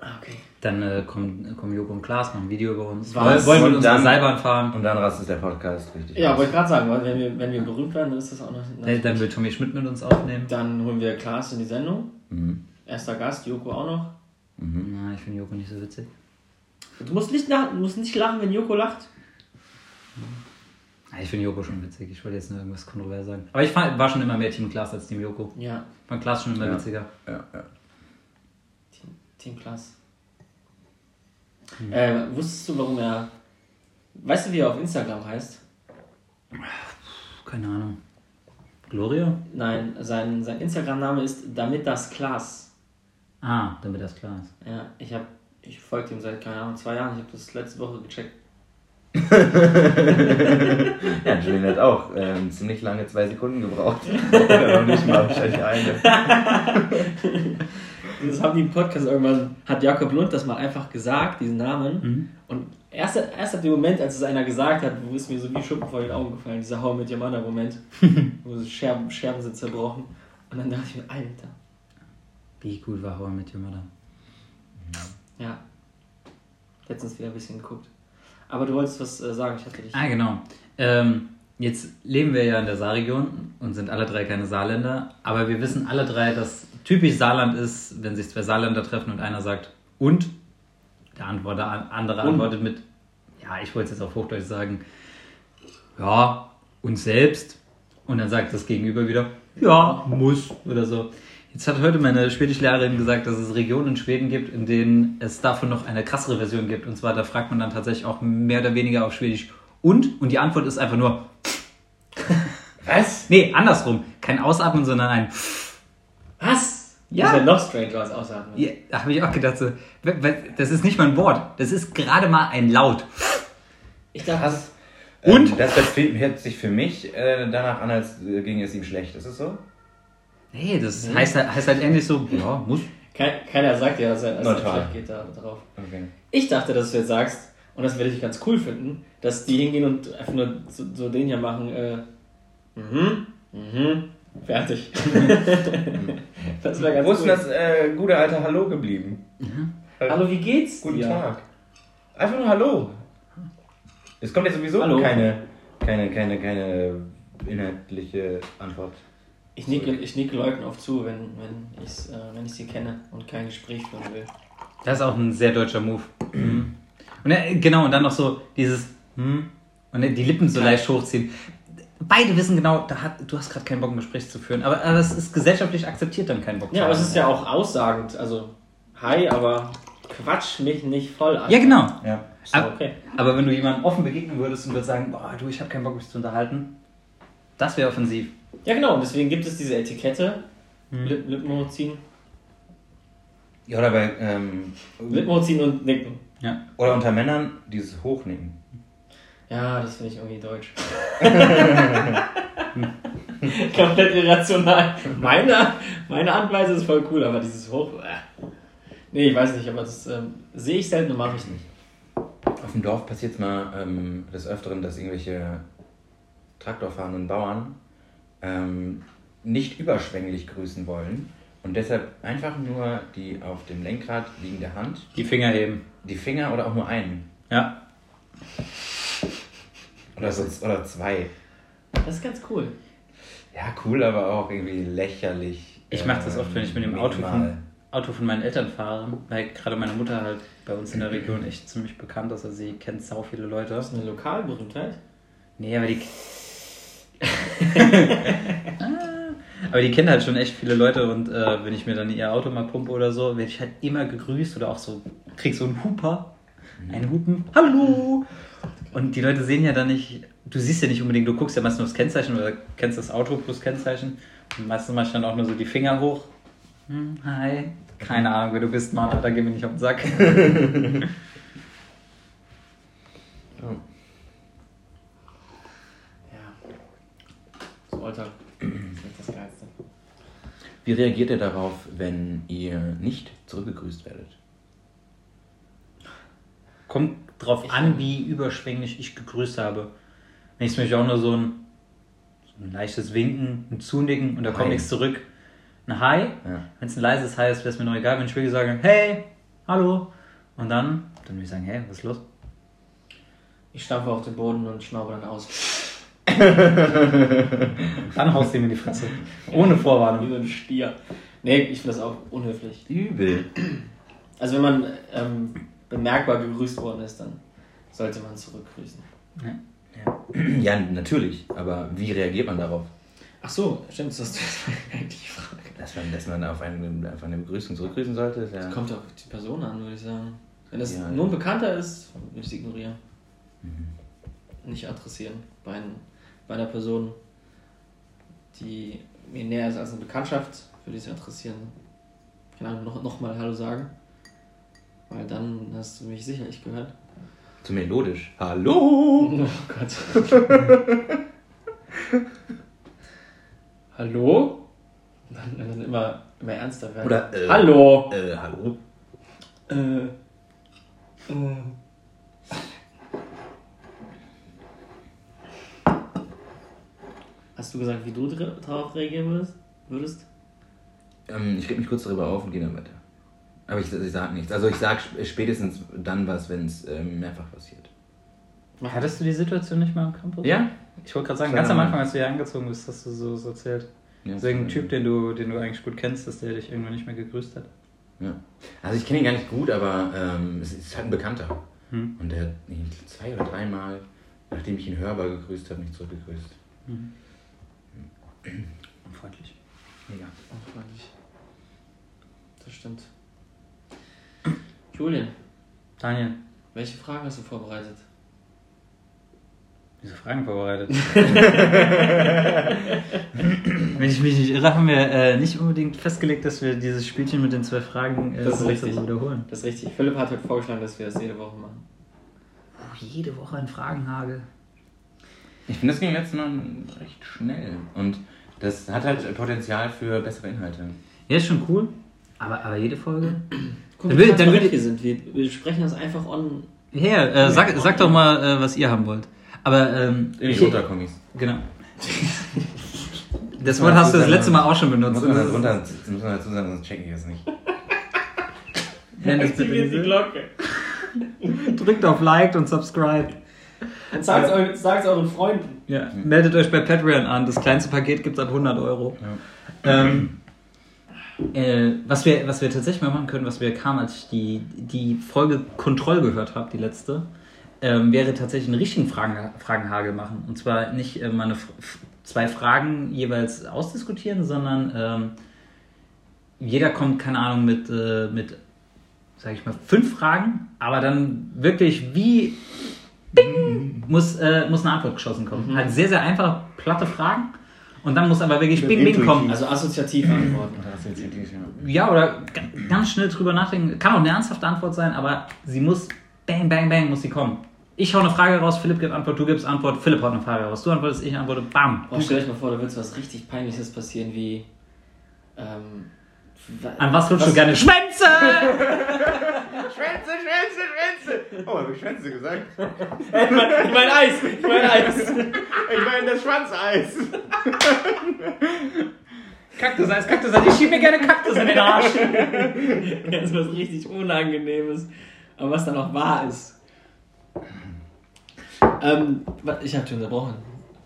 Ah, okay. Dann äh, kommen, kommen Joko und Klaas, machen ein Video über uns. Was? Wollen wir mit unserer dann- Seilbahn fahren? Und dann rastet der Podcast richtig. Ja, aus. wollte ich gerade sagen, weil wenn wir, wenn wir berühmt werden, dann ist das auch noch. Nee, dann will Tommy Schmidt mit uns aufnehmen. Dann holen wir Klaas in die Sendung. Mhm. Erster Gast, Joko auch noch. Na, ich finde Joko nicht so witzig. Du musst nicht, nach, du musst nicht lachen, wenn Joko lacht. Ich finde Joko schon witzig. Ich wollte jetzt nur irgendwas kontrovers sagen. Aber ich fand, war schon immer mehr Team Klaas als Team Joko. Ja, Ich fand Klaas schon immer Ja. witziger. Ja, ja. Team, Team Klaas. Äh, wusstest du, warum er. Weißt du, wie er auf Instagram heißt? Keine Ahnung. Gloria? Nein, sein, sein Instagram-Name ist damit das Klaas. Ah, damit das klar ist. Ja, ich habe ich folge ihm seit, keine Ahnung, zwei Jahren. Ich habe das letzte Woche gecheckt. Ja, Julian hat auch ähm, ziemlich lange zwei Sekunden gebraucht. Oder noch nicht mal wahrscheinlich eine. Das haben die im Podcast irgendwann, hat Jakob Lund das mal einfach gesagt, diesen Namen. Mhm. Und erst, erst ab dem Moment, als es einer gesagt hat, wo ist mir so wie Schuppen vor den Augen gefallen, dieser Hau mit Yamada Moment, wo so Scherben, Scherben sind zerbrochen. Und dann dachte ich mir, Alter, Wie gut war I Met Your Mother? ja. Letztens wieder ein bisschen geguckt. Aber du wolltest was äh, sagen, ich hatte dich. Ah, genau. Ähm, jetzt leben wir ja in der Saarregion und sind alle drei keine Saarländer, aber wir wissen alle drei, dass typisch Saarland ist, wenn sich zwei Saarländer treffen und einer sagt und, der Antwort, der andere Und? antwortet mit, ja, ich wollte es jetzt auf Hochdeutsch sagen, ja, uns selbst. Und dann sagt das Gegenüber wieder, ja, muss oder so. Jetzt hat heute meine Schwedischlehrerin gesagt, dass es Regionen in Schweden gibt, in denen es davon noch eine krassere Version gibt. Und zwar, da fragt man dann tatsächlich auch mehr oder weniger auf Schwedisch und. Und die Antwort ist einfach nur, Was? nee, andersrum. Kein Ausatmen, sondern ein, Was? Ja. Das ist ja noch stranger als Ausatmen. ja, da habe ich auch gedacht, so, das ist nicht mal ein Wort. Das ist gerade mal ein Laut. Ich dachte, Krass. Und? Ähm, das hört hört sich für mich äh, danach an, als äh, ginge es ihm schlecht. Ist es so? Nee, das heißt, halt- heißt halt ähnlich so, ja, muss. kein, keiner sagt ja, dass er als schlecht geht da drauf. Okay. Ich dachte, dass du jetzt sagst, und das werde ich ganz cool finden, dass die hingehen und einfach nur so, so den hier machen, äh, mhm, mhm, fertig. das wäre ganz Wo ist denn das äh, gute alte Hallo geblieben? Hallo, wie geht's Guten dir? Tag. Einfach nur Hallo. Es kommt jetzt sowieso Hallo. keine, keine, keine, keine inhaltliche Antwort. Ich nicke, ich nicke Leuten oft zu, wenn, wenn ich äh, wenn ich sie kenne und kein Gespräch führen will. Das ist auch ein sehr deutscher Move. Und äh, genau, und dann noch so dieses hm, und dann die Lippen so Ja. leicht hochziehen. Beide wissen genau, da hat, du hast gerade keinen Bock, ein Gespräch zu führen. Aber, aber es ist gesellschaftlich akzeptiert, dann keinen Bock Ja, aber es ist ja auch aussagend. Also, hi, aber quatsch mich nicht voll an. Ja, genau. Ja. Aber- okay. Aber wenn du jemandem offen begegnen würdest und würdest sagen, boah, du, ich habe keinen Bock, mich zu unterhalten, das wäre offensiv. Ja, genau. Und deswegen gibt es diese Etikette. Hm. Lip Lippen hochziehen. Ja, oder bei, ähm, Lippen hochziehen und nicken. Ja. oder unter Männern dieses Hochnicken. Ja, das finde ich irgendwie deutsch. Komplett irrational. Meine, meine Anweise ist voll cool, aber dieses Hoch. Äh. Nee, ich weiß nicht, aber das ähm, sehe ich selten und mache ich nicht. Auf dem Dorf passiert es mal ähm, des Öfteren, dass irgendwelche traktorfahrenden Bauern ähm, nicht überschwänglich grüßen wollen und deshalb einfach nur die auf dem Lenkrad liegende Hand, Die Finger heben. die Finger oder auch nur einen Ja. Oder, so, oder zwei. Das ist ganz cool. Ja, cool, aber auch irgendwie lächerlich. Ich mache das oft, wenn ich mit dem Auto von, Auto von meinen Eltern fahre, weil gerade meine Mutter halt bei uns in der Region echt ziemlich bekannt ist. Also sie kennt sau viele Leute. Das ist eine Lokalberühmtheit. Nee, aber die. Aber die kennen halt schon echt viele Leute und äh, wenn ich mir dann ihr Auto mal pumpe oder so, werde ich halt immer gegrüßt oder auch so, krieg so einen Huper, einen Hupen, hallo! Und die Leute sehen ja dann nicht, du siehst ja nicht unbedingt, du guckst ja meistens nur das Kennzeichen oder kennst das Auto plus Kennzeichen und meistens mach ich dann auch nur so die Finger hoch. Hm, hi, keine Ahnung, wer du bist, Mann, Alter, geh mir nicht auf den Sack. Oh. Ja. So Alltag. Das ist das Geilste. Wie reagiert ihr darauf, wenn ihr nicht zurückgegrüßt werdet? Kommt drauf an, wie überschwänglich ich gegrüßt habe. Wenn ich zum Beispiel auch nur so ein, so ein leichtes Winken, ein Zunicken und da kommt nichts zurück. Ein Hi. Ja. Wenn es ein leises Hi ist, wäre es mir noch egal. Wenn ich wirklich sage, hey, hallo. Und dann, dann würde ich sagen, hey, was ist los? Ich stampfe auf den Boden und schnaube dann aus. Dann haust du ihm in die Fresse. Ohne Wie Vorwarnung. so ein Stier. Nee, ich finde das auch unhöflich. Übel. Also wenn man ähm, bemerkbar gegrüßt worden ist, dann sollte man zurückgrüßen. Ja, natürlich. Aber wie reagiert man darauf? Ach so, stimmt, das ist eigentlich die Frage. Dass man, dass man auf, eine, auf eine Begrüßung zurückgrüßen sollte, ja. Das kommt auf die Person an, würde ich sagen. Wenn das Ja. nur ein Bekannter ist, würde ich es ignorieren. Mhm. Nicht adressieren. Bei, ein, bei einer Person, die mir näher ist als eine Bekanntschaft, würde ich es adressieren. Keine Ahnung, noch, noch mal Hallo sagen. Weil dann hast du mich sicherlich gehört. Zu melodisch. Hallo! Oh Gott. Hallo? Dann, dann immer, immer ernster werden. Oder, äh, Hallo! Äh, hallo? Äh, äh. Hast du gesagt, wie du dr- darauf reagieren würdest? würdest? Ähm, ich reg mich kurz darüber auf und gehe dann weiter. Aber ich, ich sag nichts. Also ich sag sp- spätestens dann was, wenn es ähm, mehrfach passiert. Hattest du die Situation nicht mal am Campus? Ja? Ich wollte gerade sagen, ganz am. Anfang, als du hier angezogen bist, hast du so so erzählt. ja So irgendein Typ, den du, den du eigentlich gut kennst, dass der dich irgendwann nicht mehr gegrüßt hat. Ja. Also ich kenne ihn gar nicht gut, aber ähm, es ist halt ein Bekannter. Hm. Und der hat ihn zwei oder dreimal, nachdem ich ihn hörbar gegrüßt habe, mich zurückgegrüßt. Unfreundlich. Mega. Unfreundlich. Das stimmt. Julian, Daniel, welche Fragen hast du vorbereitet? diese Fragen vorbereitet. Wenn ich mich nicht irre, haben wir äh, nicht unbedingt festgelegt, dass wir dieses Spielchen mit den zwei Fragen äh, Das ist so richtig. wiederholen. Das ist richtig. Philipp hat heute vorgeschlagen, dass wir das jede Woche machen. Oh, jede Woche ein Fragenhagel. Ich finde, das ging letztes Mal recht schnell. Und das hat halt Potenzial für bessere Inhalte. Ja, ist schon cool. Aber, aber jede Folge? Guck, Dann will- dann will- wir sind. Wir, wir sprechen das einfach on. Ja, äh, sag, sag doch mal, äh, was ihr haben wollt. Aber, ähm, ich- Unterkommis. Genau. Das Wort hast du das dazu letzte. Mal auch schon benutzt. Muss man das runter, muss man dazu sagen, sonst checken die das nicht. Nenn es bitte Aktiviert die. Glocke. Drückt auf Like und Subscribe. Und sagt's, eu, sagt's euren Freunden. Ja. Meldet euch bei Patreon an. Das kleinste Paket gibt es ab 100 Euro. Ähm, äh, was, wir, was wir tatsächlich mal machen können, was wir kamen, als ich die, die Folge Kontroll gehört habe, die letzte, ähm, wäre tatsächlich einen richtigen Fragen, Fragenhagel machen. Und zwar nicht äh, mal eine, F- F- zwei Fragen jeweils ausdiskutieren, sondern ähm, jeder kommt, keine Ahnung, mit, äh, mit sag ich mal, fünf Fragen, aber dann wirklich wie Bing, muss, äh, muss eine Antwort geschossen kommen. Mhm. Halt sehr, sehr einfach, platte Fragen. Und dann muss aber wirklich Bing, Bing kommen. Also assoziativ antworten. Ja, oder ga- ganz schnell drüber nachdenken. Kann auch eine ernsthafte Antwort sein, aber sie muss, bang, bang, bang, muss sie kommen. Ich hau eine Frage raus, Philipp gibt Antwort, du gibst Antwort, Philipp haut eine Frage raus. Du antwortest, ich antworte, bam. Oh, stell euch mal vor, da wird was richtig Peinliches passieren, wie ähm, An was lutschst du gerne? Schwänze! Schwänze, Schwänze, Schwänze! Oh, habe ich Schwänze gesagt? ich mein Eis! Ich mein Eis! Ich meine das Schwanzeis. Kaktuseis, Kaktuseis. Ich schieb mir gerne Kaktus in den Arsch. Das ist was richtig Unangenehmes, aber was dann auch wahr ist. Ähm, ich habe schon unterbrochen.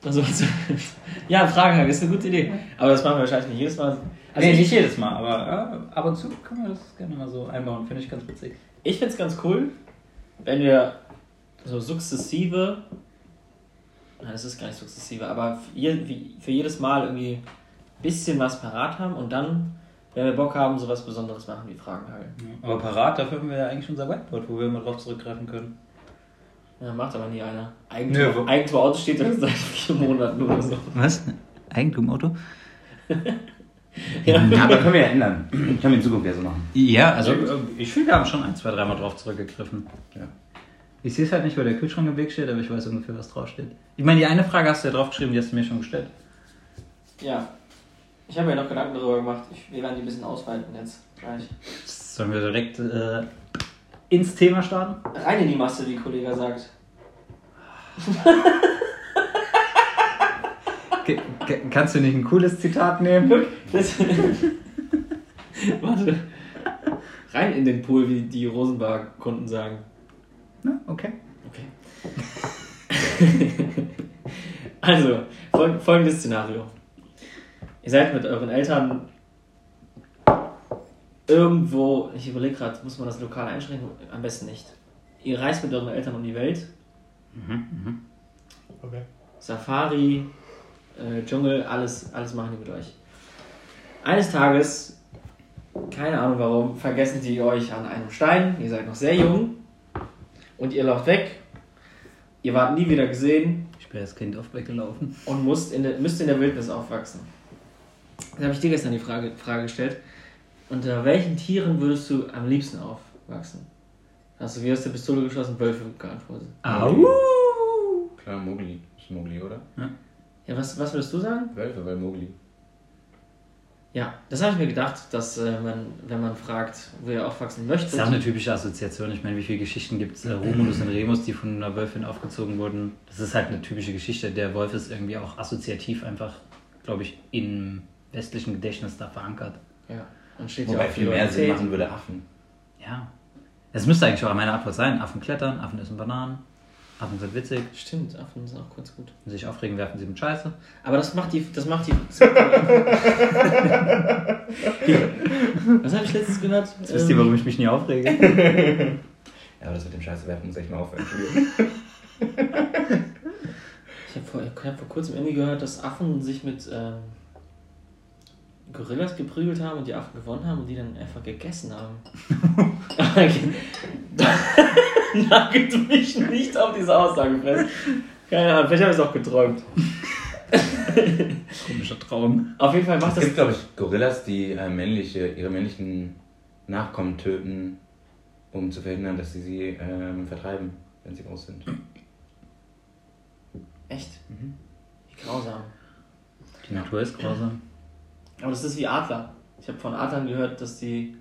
Also, was, ja, Frage ist eine gute Idee. Aber das machen wir wahrscheinlich nicht jedes Mal. Also nee, ich, nicht jedes Mal, aber äh, ab und zu können wir das gerne mal so einbauen. Finde ich ganz witzig. ich finde es ganz cool, wenn wir so sukzessive, nein, es ist gar nicht sukzessive, aber für, jedes Mal irgendwie ein bisschen was parat haben und dann, wenn wir Bock haben, sowas Besonderes machen wie Fragenhagel. Aber parat, dafür haben wir ja eigentlich unser Whiteboard, wo wir immer drauf zurückgreifen können. Ja, macht aber nie einer. Eigentum, Eigentum Auto steht ja seit vier Monaten oder so. Was? Eigentum Auto? Ja, aber können wir ja ändern. Können wir in Zukunft ja so machen. Ja, also ich finde, wir haben schon ein, zwei, dreimal drauf zurückgegriffen. Ja. Ich sehe es halt nicht, weil der Kühlschrank im Weg steht, aber ich weiß ungefähr, was draufsteht. Ich meine, die eine Frage hast du ja draufgeschrieben, die hast du mir schon gestellt. Ja. Ich habe mir noch Gedanken darüber gemacht. Ich, wir werden die ein bisschen ausweiten jetzt gleich. Sollen wir direkt äh, ins Thema starten? Rein in die Masse, wie Kollege sagt. Kannst du nicht ein cooles Zitat nehmen? Das Warte. Rein in den Pool, wie die Rosenbar-Kunden sagen. Na, okay. Okay. also, fol folgendes Szenario. Ihr seid mit euren Eltern irgendwo, ich überlege gerade, muss man das lokal einschränken? Am besten nicht. Ihr reist mit euren Eltern um die Welt. Okay. Safari, äh, Dschungel, alles, alles machen die mit euch. Eines Tages, keine Ahnung warum, vergessen sie euch an einem Stein. Ihr seid noch sehr jung und ihr lauft weg. Ihr wart nie wieder gesehen Ich bin als Kind oft weggelaufen. und musst in der, müsst in der Wildnis aufwachsen. Dann habe ich dir gestern die Frage, Frage gestellt: Unter welchen Tieren würdest du am liebsten aufwachsen? Hast du wie aus der Pistole geschossen? Wölfe geantwortet. Au! Klar, Mowgli. Ist Mowgli, oder? Ja, was, was würdest du sagen? Wölfe, weil Mowgli. Ja, das habe ich mir gedacht, dass äh, man, wenn man fragt, wo ihr aufwachsen möchtet. Das ist auch eine typische Assoziation. Ich meine, wie viele Geschichten gibt es? Äh, Romulus und Remus, die von einer Wölfin aufgezogen wurden. Das ist halt eine typische Geschichte. Der Wolf ist irgendwie auch assoziativ einfach, glaube ich, im westlichen Gedächtnis da verankert. Ja, und steht Wobei ja auch viel mehr Sinn machen würde Affen. Ja. Es müsste eigentlich auch meine Antwort sein. Affen klettern, Affen essen Bananen, Affen sind witzig, Stimmt, Affen sind auch ganz gut. wenn sie sich aufregen, werfen sie mit Scheiße. Aber das macht die. Das macht die. Das macht die was habe ich letztens gehört? Jetzt wisst ihr, warum ich mich nie aufrege. Ja, aber das mit dem Scheiße werfen muss echt mal aufhören. Ich habe vor, ich hab vor kurzem irgendwie gehört, dass Affen sich mit ähm, Gorillas geprügelt haben und die Affen gewonnen haben und die dann einfach gegessen haben. Nagelt mich nicht auf diese Aussage fest. Keine Ahnung, vielleicht habe ich es auch geträumt. Komischer Traum. Auf jeden Fall macht Es das. gibt, glaube ich, Gorillas, die äh, männliche, ihre männlichen Nachkommen töten, um zu verhindern, dass sie sie ähm, vertreiben, wenn sie groß sind. Echt? Mhm. Wie grausam. Die Natur ist grausam. Aber das ist wie Adler. Ich habe von Adlern gehört, dass die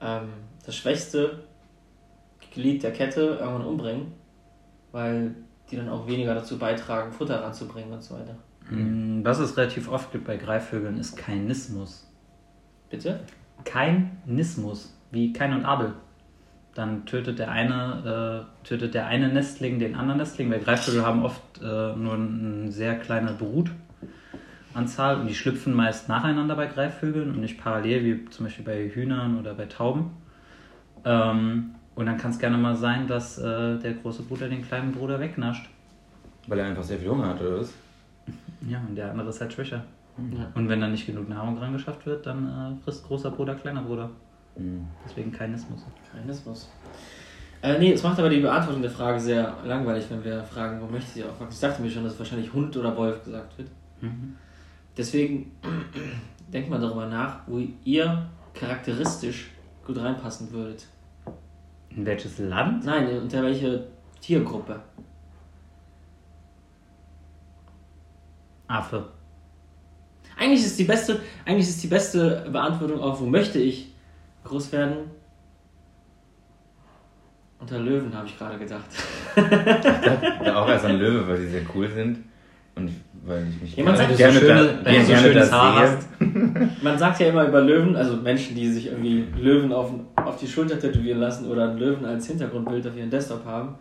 ähm, das schwächste Glied der Kette irgendwann umbringen, weil die dann auch weniger dazu beitragen, Futter ranzubringen und so weiter. Mm, Was es relativ oft gibt bei Greifvögeln, ist Kainismus. Bitte? Kainismus, wie Kain und Abel. Dann tötet der eine, äh, tötet der eine Nestling den anderen Nestling, weil Greifvögel haben oft äh, nur eine sehr kleine Brutanzahl und die schlüpfen meist nacheinander bei Greifvögeln und nicht parallel, wie zum Beispiel bei Hühnern oder bei Tauben. Ähm, und dann kann es gerne mal sein, dass äh, der große Bruder den kleinen Bruder wegnascht. Weil er einfach sehr viel Hunger hat, oder was? Ja, und der andere ist halt schwächer. Ja. Und wenn dann nicht genug Nahrung rangeschafft wird, dann äh, frisst großer Bruder kleiner Bruder. Mhm. Deswegen Kainismus. Kainismus. Äh, nee, es macht aber die Beantwortung der Frage sehr langweilig, wenn wir fragen, wo möchte sie aufwachsen. Ich dachte mir schon, dass wahrscheinlich Hund oder Wolf gesagt wird. Mhm. Deswegen denkt mal darüber nach, wo ihr charakteristisch gut reinpassen würdet. In welches Land? Nein, unter welche Tiergruppe? Affe. Eigentlich ist die beste, eigentlich ist die beste Beantwortung auf, wo möchte ich groß werden? Unter Löwen habe ich gerade gedacht. Da auch erst ein Löwe, weil die sehr cool sind. Und weil ich mich Jemand sagt, gerne, so schöne- da, wenn du so gerne schönes da Haar sehe. hast. Man sagt ja immer über Löwen, also Menschen, die sich irgendwie Löwen auf, auf die Schulter tätowieren lassen oder einen Löwen als Hintergrundbild auf ihren Desktop haben,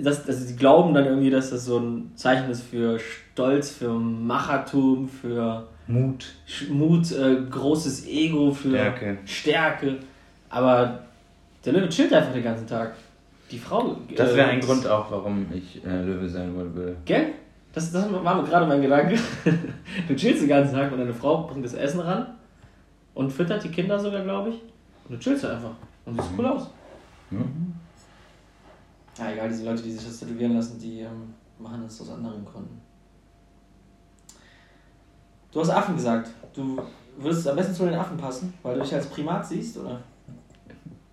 dass, dass sie glauben dann irgendwie, dass das so ein Zeichen ist für Stolz, für Machertum, für Mut. Mut, äh, großes Ego, für Stärke. Stärke. Aber der Löwe chillt einfach den ganzen Tag. Die Frau. Das äh, wäre ein Grund auch, warum ich äh, Löwe sein wollen würde. Gell? Das, das war mir gerade mein Gedanke. Du chillst den ganzen Tag und deine Frau bringt das Essen ran und füttert die Kinder sogar, glaube ich. Und du chillst einfach. Und siehst cool aus. Mhm. Ja, egal, diese Leute, die sich das tätowieren lassen, die ähm, machen das aus anderen Gründen. Du hast Affen gesagt. Du würdest am besten zu den Affen passen, weil du dich als Primat siehst, oder?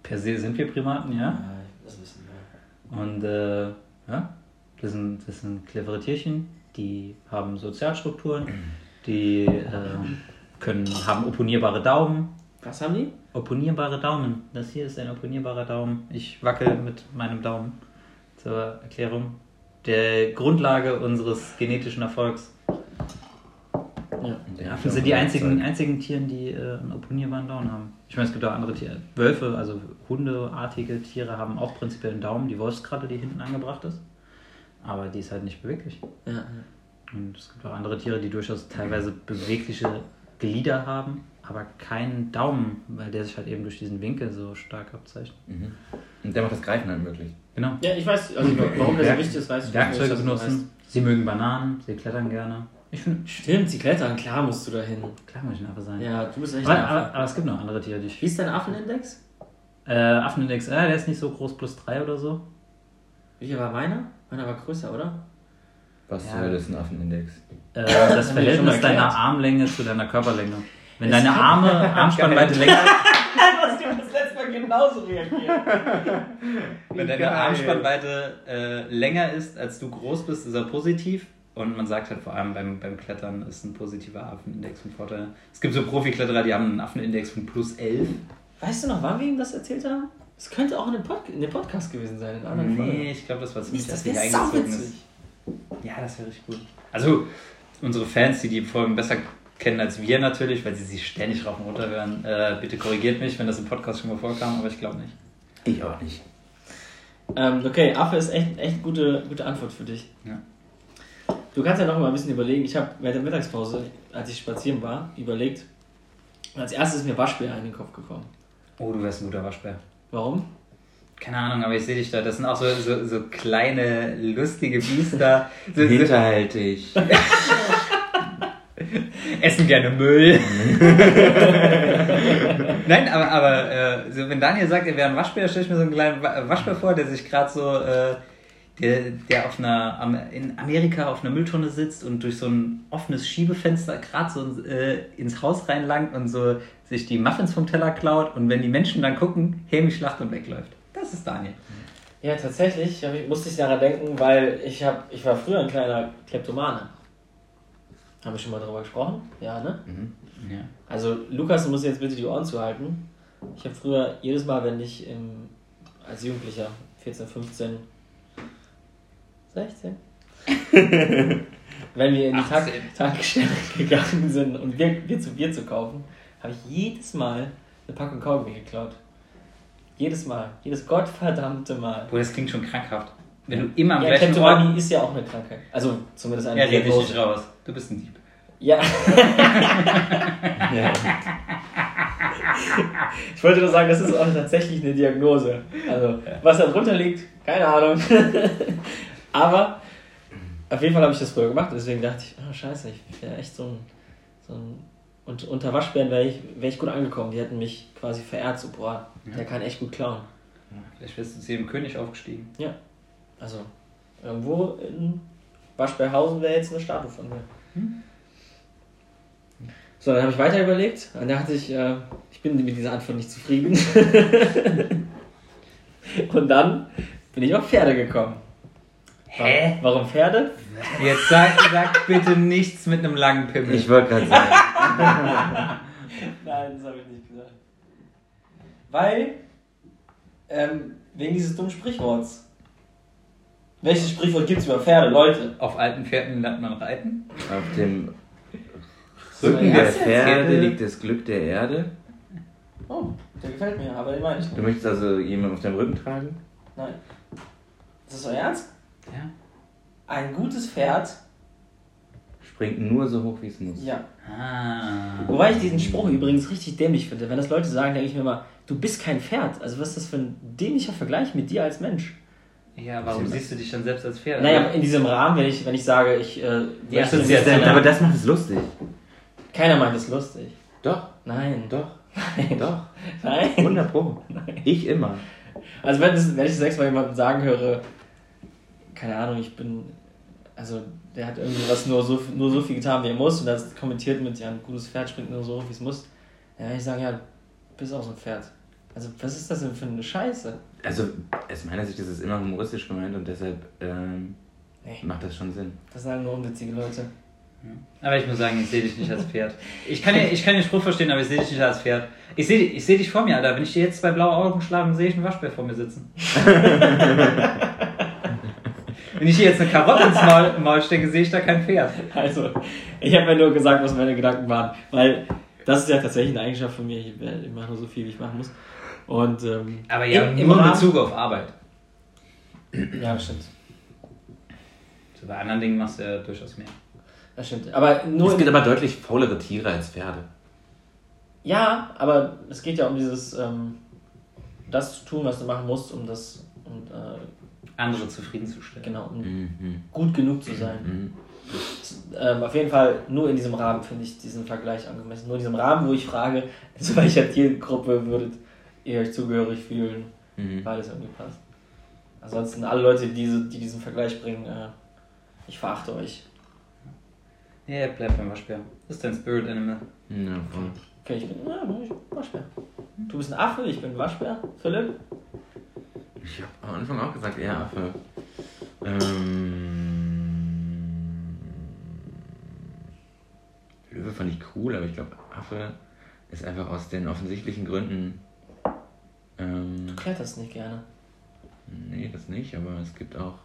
Per se sind wir Primaten, ja. das wissen wir. Und äh, ja, das sind, das sind clevere Tierchen, die haben Sozialstrukturen, die äh, können, haben opponierbare Daumen. Was haben die? Opponierbare Daumen. Das hier ist ein opponierbarer Daumen. Ich wackel mit meinem Daumen zur Erklärung. Der Grundlage unseres genetischen Erfolgs. Ja. Ja, Affen sind die einzigen, einzigen Tieren, die äh, einen opponierbaren Daumen haben. Ich meine, es gibt auch andere Tiere. Wölfe, also hundeartige Tiere, haben auch prinzipiell einen Daumen. Die Wolfskralle, die hinten angebracht ist. Aber die ist halt nicht beweglich. Ja. Und es gibt auch andere Tiere, die durchaus teilweise bewegliche Glieder haben, aber keinen Daumen, weil der sich halt eben durch diesen Winkel so stark abzeichnet. Mhm. Und der macht das Greifen halt möglich. Genau. ja, ich weiß, also warum das so wichtig ist, weiß ich Werkzeuge benutzen. Sie mögen Bananen, sie klettern gerne. Ich finde, Stimmt, sie klettern, klar musst du dahin. klar muss ich ein Affe sein. Ja, du bist echt aber, ein aber, Affe. aber es gibt noch andere Tiere, die ich. Wie ist dein Affenindex? Äh, Affenindex, äh, der ist nicht so groß, plus 3 oder so. Wie war meiner? Meiner war größer, oder? Was Ja. zur Hölle ist ein Affenindex? Äh, das Verhältnis deiner. Armlänge zu deiner Körperlänge. Wenn Es deine Arme, Armspannweite länger hast du das letzte Mal genauso reagiert. Wenn deine Geil. Armspannweite äh, länger ist, als du groß bist, ist er positiv. Und man sagt halt vor allem beim, beim Klettern ist ein positiver Affenindex von Vorteil. Es gibt so Profikletterer, die haben einen Affenindex von plus 11. Weißt du noch, wann wir ihm das erzählt haben? Es könnte auch in dem, Pod in dem Podcast gewesen sein, in anderen. Nee, ich glaube, das war ziemlich, Das als die eingezogen ist. Ja, das wäre richtig gut. Also, unsere Fans, die die Folgen besser kennen als wir natürlich, weil sie sie ständig rauf und runter hören, äh, bitte korrigiert mich, wenn das im Podcast schon mal vorkam, aber ich glaube nicht. Ich auch nicht. Ähm, okay, Affe ist echt, echt gute, gute Antwort für dich. Ja. Du kannst ja noch mal ein bisschen überlegen. Ich habe während der Mittagspause, als ich spazieren war, überlegt. Und als erstes ist mir Waschbär in den Kopf gekommen. Oh, du wärst ein guter Waschbär. Warum? Keine Ahnung, aber ich sehe dich da. Das sind auch so, so, so kleine, lustige Biester. So, Hinterhältig. essen gerne Müll. Nein, aber, aber äh, so, wenn Daniel sagt, er wäre ein Waschbär, stelle ich mir so einen kleinen Wa- Waschbär vor, der sich gerade so, äh, der, der auf einer, in Amerika auf einer Mülltonne sitzt und durch so ein offenes Schiebefenster gerade so äh, ins Haus reinlangt und so sich die Muffins vom Teller klaut und wenn die Menschen dann gucken, hämisch lacht und wegläuft. Das ist Daniel. Ja, tatsächlich ich, musste ich daran denken, weil ich, hab, ich war früher ein kleiner Kleptomane. Haben wir schon mal darüber gesprochen? Ja, ne? Mhm. Ja. Also, Lukas, du musst jetzt bitte die Ohren zuhalten. Ich habe früher jedes Mal, wenn ich im, als Jugendlicher, 14, 15, 16, wenn wir in die Tank 18. Tankstelle gegangen sind und Bier, Bier zu Bier zu kaufen, habe ich jedes Mal eine Packung Kaugummi geklaut. Jedes Mal. Jedes gottverdammte Mal. Boah, das klingt schon krankhaft. Wenn du immer am Ja, gleichen Ort... ist ja auch eine Krankheit. Also zumindest eine Ja, red dich raus. Du bist ein Dieb. Ja, Ja. ich wollte nur sagen, das ist auch tatsächlich eine Diagnose. Also, was da drunter liegt, keine Ahnung. Aber auf jeden Fall habe ich das früher gemacht, deswegen dachte ich, oh scheiße, ich wäre echt so ein, so ein. Und unter Waschbären wäre ich, wär ich gut angekommen. Die hätten mich quasi verehrt, so, boah, der kann echt gut klauen. Vielleicht bist du zu jedem König aufgestiegen. Also, irgendwo in Waschbärhausen wäre jetzt eine Statue von mir. So, dann habe ich weiter überlegt. Und da dachte ich, äh, ich bin mit dieser Antwort nicht zufrieden. und dann bin ich auf Pferde gekommen. Hä? Warum Pferde? Jetzt sag, sag bitte nichts mit einem langen Pimmel. Ich wollte gerade sagen. Nein, das habe ich nicht gesagt. Weil, ähm, wegen dieses dummen Sprichworts. Welches Sprichwort gibt es über Pferde, Leute? Auf alten Pferden lernt man reiten. Auf dem So, Rücken der? Pferde liegt das Glück der Erde. Oh, der gefällt mir, aber den meine ich Du nicht. möchtest also jemanden auf deinem Rücken tragen? Nein. Ist das euer Ernst? Ja. Ein gutes Pferd, Springt nur so hoch, wie es muss. ja. Ah. Wobei ich diesen Spruch übrigens richtig dämlich finde. Wenn das Leute sagen, denke ich mir immer, du bist kein Pferd. Also was ist das für ein dämlicher Vergleich mit dir als Mensch? Ja, warum siehst du dich dann selbst als Pferd? Naja, in diesem Rahmen, wenn ich, wenn ich sage, ich... Äh, Ja, das ist ja einer- Aber das macht es lustig. Keiner meint es lustig. Doch, Nein. doch, Nein. doch. Nein. 100 Pro. Ich immer. Also wenn, das, wenn ich das nächste Mal jemanden sagen höre, keine Ahnung, ich bin, also der hat irgendwie was nur so, nur so viel getan, wie er muss und das kommentiert mit, ja, ein gutes Pferd springt nur so hoch, wie es muss. Ja, ich sage, ja, bist auch so ein Pferd. Also was ist das denn für eine Scheiße? Also, aus meiner Sicht ist es immer humoristisch gemeint und deshalb ähm, Nee, macht das schon Sinn. das sagen nur unwitzige Leute. Aber ich muss sagen, ich sehe dich nicht als Pferd. Ich kann, ja, ich kann den Spruch verstehen, aber ich sehe dich nicht als Pferd. Ich sehe, ich sehe dich vor mir, Alter. Wenn ich dir jetzt zwei blaue Augen schlage, sehe ich einen Waschbär vor mir sitzen. Wenn ich dir jetzt eine Karotte ins Maul, Maul stecke, sehe ich da kein Pferd. Also, ich habe ja nur gesagt, was meine Gedanken waren, weil das ist ja tatsächlich eine Eigenschaft von mir. Ich, ich mache nur so viel, wie ich machen muss. Und ähm, Aber ja, im- im nur in Bezug auf Arbeit. Ja, das stimmt. So, bei anderen Dingen machst du ja durchaus mehr. Das stimmt. Aber nur es in gibt aber deutlich faulere Tiere als Pferde. Ja, aber es geht ja um dieses, ähm, das zu tun, was du machen musst, um das, um, äh, Andere zufriedenzustellen. genau, um Mhm. gut genug zu sein. Mhm. Ähm, auf jeden Fall nur in diesem Rahmen finde ich diesen Vergleich angemessen. Nur in diesem Rahmen, wo ich frage, zu welcher Tiergruppe würdet ihr euch zugehörig fühlen, Mhm. weil es irgendwie passt. Ansonsten alle Leute, die, diese, die diesen Vergleich bringen, äh, ich verachte euch. Ja, bleib beim Waschbär. Das ist dein Spirit Animal. Ja, voll. Okay, ich bin, ja, ich bin Waschbär. Du bist ein Affe, ich bin ein Waschbär. Philipp? Ich habe am Anfang auch gesagt, eher Affe. Ähm, Löwe fand ich cool, aber ich glaube, Affe ist einfach aus den offensichtlichen Gründen. Ähm, Du kletterst nicht gerne. nee, das nicht, aber es gibt auch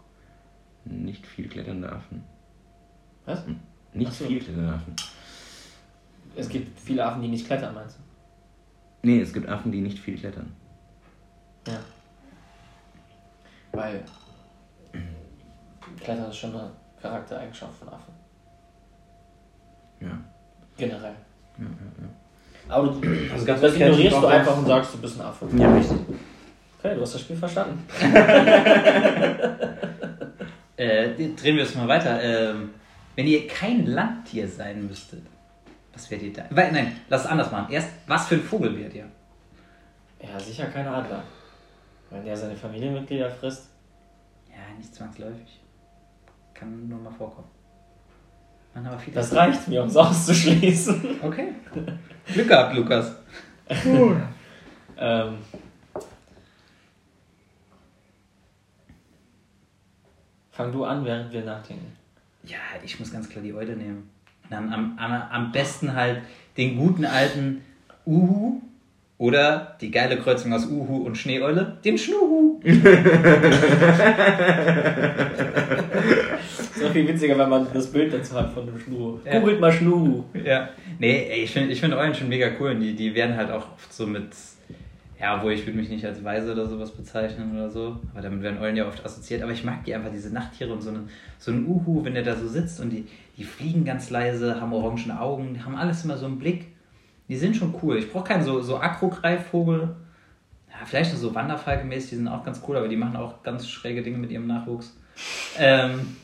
nicht viel kletternde Affen. Was? Nicht Ach so. viel kletternde Affen. Es gibt viele Affen, die nicht klettern, meinst du? Nee, es gibt Affen, die nicht viel klettern. Ja. Weil Klettern ist schon eine Charaktereigenschaft von Affen. Ja. Generell. ja, ja, Aber du, Also ganz das ignorierst du einfach und sagst, du bist ein Affe. ja. ja, richtig. Okay, du hast das Spiel verstanden. Äh, drehen wir es mal weiter. Ähm, wenn ihr kein Landtier sein müsstet, was wärt ihr da? Weil, nein, lass es anders machen. Erst, was für ein Vogel wärt ihr? Ja, sicher kein Adler. Wenn der seine Familienmitglieder frisst. Ja, nicht zwangsläufig. Kann nur mal vorkommen. Man, aber viele. Das reicht mir, um es auszuschließen. Okay. Glück gehabt, Lukas. ähm, fang du an, während wir nachdenken. Ja, ich muss ganz klar die Eule nehmen. Dann am, am, am besten halt den guten alten Uhu oder die geile Kreuzung aus Uhu und Schneeeule, den Schnuhu. So viel witziger, wenn man das Bild dazu hat von dem Schnuhu. Ja. Googelt mal Schnuhu. Ja. Nee, ey, ich finde ich find Eulen schon mega cool. Und die, die werden halt auch oft so mit. Ja, wo ich würde mich nicht als Weise oder sowas bezeichnen oder so. Aber damit werden Eulen ja oft assoziiert. Aber ich mag die einfach, diese Nachttiere und so, eine, so ein Uhu, wenn der da so sitzt und die, die fliegen ganz leise, haben orangene Augen, die haben alles immer so im Blick. Die sind schon cool. Ich brauche keinen so, so Akrogreifvogel. Ja, vielleicht nur so Wanderfalkenmäßig, die sind auch ganz cool, aber die machen auch ganz schräge Dinge mit ihrem Nachwuchs. Ähm,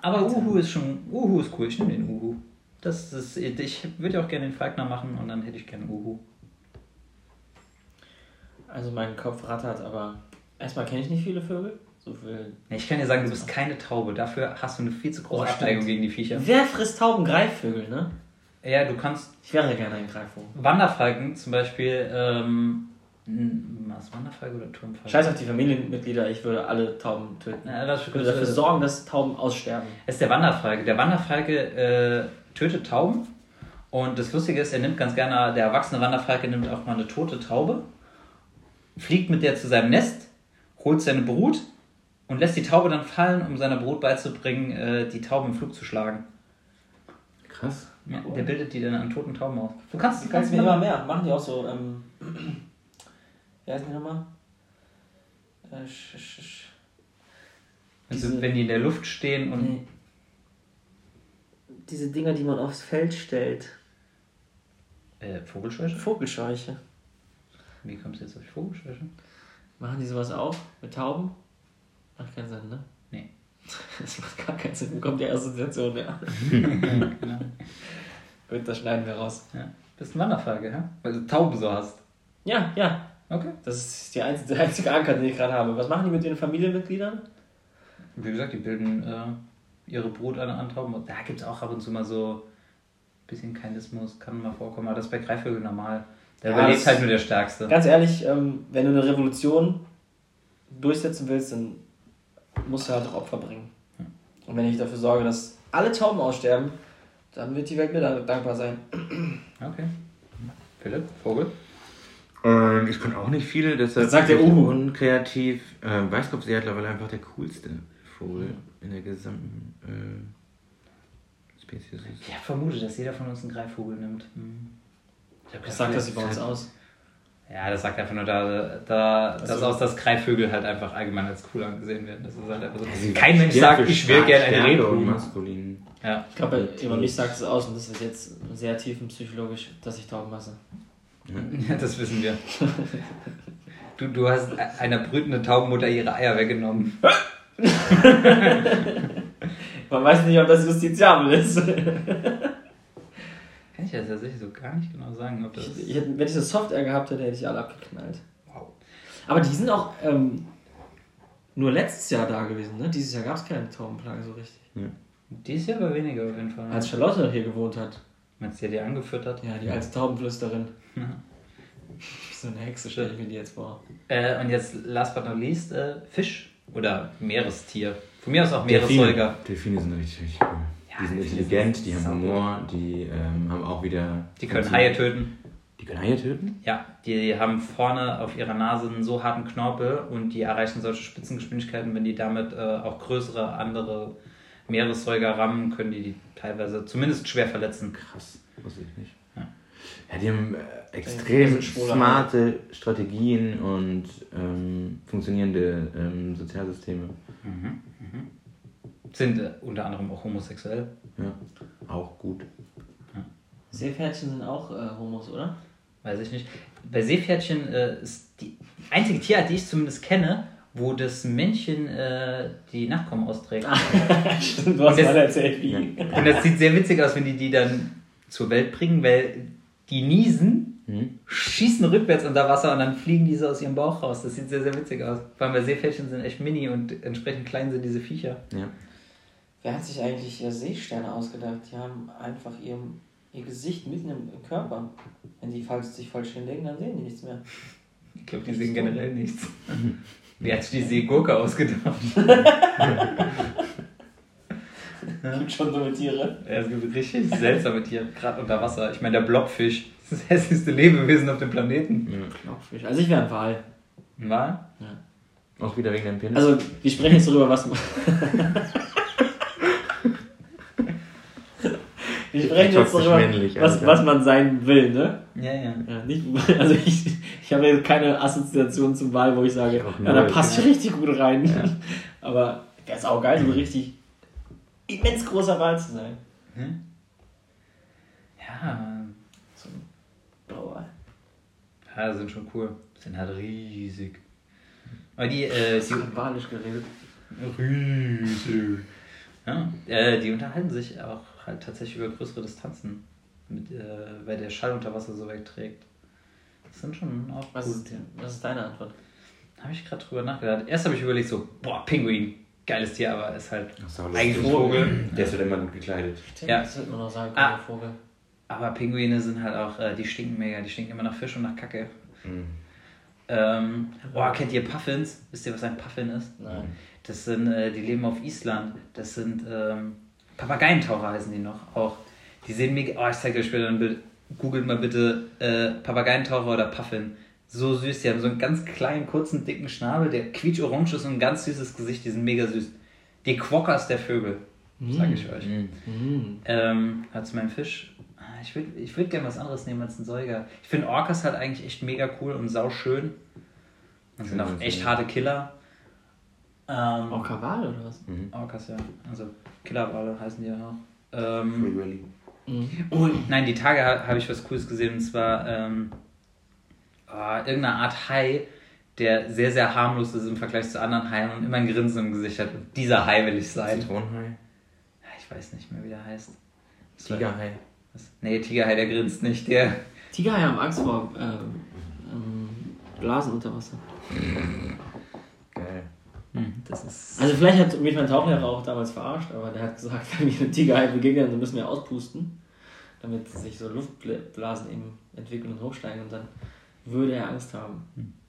aber Uhu ist schon, Uhu ist cool, ich nehme den Uhu. Das ist, ich würde ja auch gerne den Falkner machen und dann hätte ich gerne Uhu. Also mein Kopf rattert, aber erstmal kenne ich nicht viele Vögel. So viel. Ich kann dir sagen, du bist keine Taube, dafür hast du eine viel zu große Oh. Abneigung gegen die Viecher. Wer frisst Tauben? Greifvögel, ne? Ja, du kannst Ich wäre gerne ein Greifvogel. Wanderfalken zum Beispiel, ähm, Hm, Was Wanderfalke oder Turmfalke? Scheiß auf die Familienmitglieder, ich würde alle Tauben töten. Ja, das Ich würde dafür sorgen, dass Tauben aussterben. Es ist der Wanderfalke. Der Wanderfalke äh, tötet Tauben. Und das Lustige ist, er nimmt ganz gerne, der erwachsene Wanderfalke nimmt auch mal eine tote Taube, fliegt mit der zu seinem Nest, holt seine Brut und lässt die Taube dann fallen, um seiner Brut beizubringen, äh, die Tauben im Flug zu schlagen. Krass. Ja, Der bildet die dann an toten Tauben aus. Du kannst, Du kannst mir immer mehr. Machen die auch so, ähm. Wie heißen die nochmal? Äh, sch, sch, sch. Also, diese- wenn die in der Luft stehen und. Nee. Diese Dinger, die man aufs Feld stellt. Äh, Vogelscheuche? Vogelscheuche. Wie kommst du jetzt auf Vogelscheuche? Machen die sowas auch? Mit Tauben? Macht keinen Sinn, ne? Das macht gar keinen Sinn. Wo kommt die Assoziation her? genau. Gut, das schneiden wir raus. Ja. Bist ein Wanderfalke, ja? Weil du Tauben so hast. Ja, ja. Okay. Das ist die einzige, der einzige Anker, den ich gerade habe. Was machen die mit den Familienmitgliedern? Wie gesagt, die bilden äh, ihre Brut an, an Tauben. Da gibt es auch ab und zu mal so ein bisschen Kainismus, kann mal vorkommen, aber das ist bei Greifvögeln normal. Da Ja, überlebt halt nur der Stärkste. Ganz ehrlich, ähm, wenn du eine Revolution durchsetzen willst, dann musst du halt auch Opfer bringen. Und wenn ich dafür sorge, dass alle Tauben aussterben, dann wird die Welt mir da dankbar sein. Okay. Philipp, Vogel? Ähm, ich kann auch nicht viel, deshalb Sagt der Uhu. unkreativ. Ähm, Weißkopfsee hat mittlerweile einfach der coolste Vogel in der gesamten äh, Spezies. ist. Ich habe vermutet, dass jeder von uns einen Greifvogel nimmt. Hm. Ich hab Was gedacht, sagt das vielleicht- über uns aus? Ja, das sagt einfach nur da, da das Also- aus, dass Greifvögel halt einfach allgemein als cool angesehen werden. Das ist halt einfach so. Sie Kein Mensch sagt, ich will gerne Rebhuhn. maskulin. Ja. Ich glaube, über mich sagt es aus und das wird jetzt sehr tiefenpsychologisch, dass ich Tauben hasse. ja, das wissen wir. Du, du hast einer brütenden Taubenmutter ihre Eier weggenommen. Man weiß nicht, ob das justiziabel ist. Kann ich ja tatsächlich so gar nicht genau sagen, ob das. Ich, ich hätte, wenn ich so Software gehabt hätte, hätte ich alle abgeknallt. Wow. Aber die sind auch ähm, nur letztes Jahr da gewesen, ne? Dieses Jahr gab es keine Taubenplage so richtig. Dieses Jahr aber weniger auf jeden Fall. Als Charlotte hier gewohnt hat. Meinst du, die dir angeführt hat? Ja, die alte Taubenflüsterin. Ja. So eine Hexe stelle ich mir die jetzt vor. Äh, und jetzt, last but not least, äh, Fisch oder Meerestier. Von mir aus auch Delfine. Meeressäuger. Delfine sind richtig, richtig cool. Ja, die sind intelligent, die haben. Humor, die ähm, haben auch wieder. Die können Haie töten. Die können Haie töten? Ja, die haben vorne auf ihrer Nase einen so harten Knorpel und die erreichen solche Spitzengeschwindigkeiten, wenn die damit äh, auch größere andere Meeressäuger rammen, können die die teilweise zumindest schwer verletzen. Krass, wusste ich nicht. Ja. Ja, die haben äh, extrem smarte Strategien und ähm, funktionierende ähm, Sozialsysteme. Mhm. Mhm. Sind äh, unter anderem auch homosexuell. Ja, auch gut. Seepferdchen sind auch äh, Homos, oder? Weiß ich nicht. Bei Seepferdchen äh, ist die einzige Tierart, die ich zumindest kenne, wo das Männchen äh, die Nachkommen austrägt. Stimmt, du hast Das- mal erzählt, wie. Und das sieht sehr witzig aus, wenn die die dann zur Welt bringen, weil die niesen, Mhm. schießen rückwärts unter Wasser und dann fliegen diese aus ihrem Bauch raus. Das sieht sehr, sehr witzig aus. Vor allem bei Seepferdchen sind echt mini und entsprechend klein sind diese Viecher. Ja. Wer hat sich eigentlich äh, Seesterne ausgedacht? Die haben einfach ihr, ihr Gesicht mitten im, Körper. Wenn die falsch, sich falsch hinlegen, dann sehen die nichts mehr. Ich glaube, die sehen generell nichts. Wer hat sich die Seegurke ausgedacht? Gibt schon dumme Tiere. Ja, es gibt richtig seltsame Tiere, gerade unter Wasser. Ich meine, der Blobfisch, das ist das hässlichste Lebewesen auf dem Planeten. ja. Also ich wäre ein Wal. Ein Wal? Auch wieder wegen deinem Penis. Also wir sprechen jetzt darüber, was man. Wir sprechen jetzt darüber, männlich, was, Alter. was man sein will, ne? Ja, ja. Ja, nicht, also ich, ich habe jetzt keine Assoziation zum Wal, wo ich sage, Ich ja, da passt ich richtig gut rein. Aber wäre es auch geil, so ein richtig immens großer Wal zu sein. Hm? Ja, So ein Blauwal. ja, sind schon cool. Sind halt riesig. Aber die, äh, die, walisch geredet. Riesig. Ja, äh, die unterhalten sich auch halt tatsächlich über größere Distanzen, mit, äh, weil der Schall unter Wasser so wegträgt. Das sind schon auch Was coole ist, Tiere. was ist deine Antwort? Habe ich gerade drüber nachgedacht. Erst habe ich überlegt so, boah, Pinguin, geiles Tier, aber ist halt so, eigentlich ein. Vogel. Der ist halt immer gut gekleidet. Ja. Das wird man noch sagen, Ah. Vogel. Aber Pinguine sind halt auch, äh, die stinken mega, die stinken immer nach Fisch und nach Kacke. Mhm. Ähm, boah, kennt ihr Puffins? Wisst ihr, was ein Puffin ist? Nein. Das sind, äh, die leben auf Island. Das sind ähm, Papageientaucher heißen die noch auch. Die sehen mega. Oh, ich zeige euch später ein Bild. Googelt mal bitte äh, Papageientaucher oder Puffin. So süß. Die haben so einen ganz kleinen, kurzen, dicken Schnabel, der quietsch-orange ist und ein ganz süßes Gesicht. Die sind mega süß. Die Quokkas der Vögel. Sage ich euch. Mhm. Ähm, als mein Fisch. Ah, Ich würde ich würd gerne was anderes nehmen als ein Säuger. Ich finde Orcas halt eigentlich echt mega cool und sauschön. Und sind auch echt harte Killer. Ähm, Auch Krawall oder was? Mhm. Orcas, ja. Also Killerwale heißen die ja auch. Ähm, Free Willy. Mhm. oh, nein, die Tage ha- habe ich was Cooles gesehen und zwar ähm, oh, irgendeine Art Hai, der sehr, sehr harmlos ist im Vergleich zu anderen Haien und immer ein Grinsen im Gesicht hat. Und dieser Hai will ich sein. Zitronenhai. Ja, Ich weiß nicht mehr, wie der heißt. Tigerhai. Was? Nee, Tigerhai, der grinst nicht. Der. Tigerhaie haben Angst vor ähm, ähm, Blasen unter Wasser. Hm, ist. Also vielleicht hat mich mein Tauchlehrer auch damals verarscht, aber der hat gesagt, wenn wir einem Tigerhai begegnen, dann müssen wir auspusten, damit sich so Luftblasen eben entwickeln und hochsteigen und dann würde er Angst haben.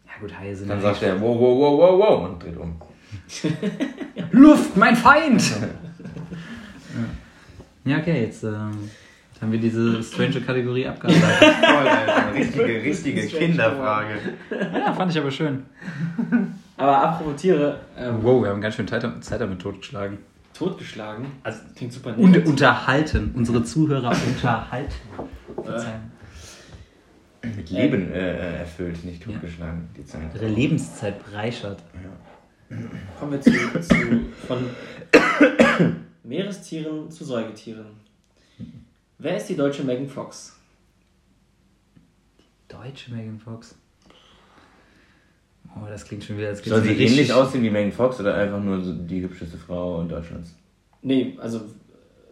Ja, gut, Haie sind Dann sagt er, wow, wow, wow, wow, wow und dreht um. Luft, mein Feind! ja, okay, jetzt ähm, haben wir diese strange Kategorie abgearbeitet. Voll, Alter. Richtige, richtige Kinderfrage. ja, fand ich aber schön. Aber apropos Tiere, ähm, Wow, wir haben ganz schön Zeit, Zeit damit totgeschlagen. totgeschlagen, also klingt super Und unterhalten, unsere Zuhörer unterhalten. Verzeihen. Mit Leben äh, erfüllt, nicht totgeschlagen, die Zeit. Ihre Lebenszeit bereichert. Ja. Kommen wir zu, zu von Meerestieren zu Säugetieren. Wer ist die deutsche Megan Fox? Deutsche Megan Fox. Oh, das klingt schon wieder, als Soll sie ähnlich aussehen wie Megan Fox oder einfach nur so die hübscheste Frau in Deutschlands? Nee, also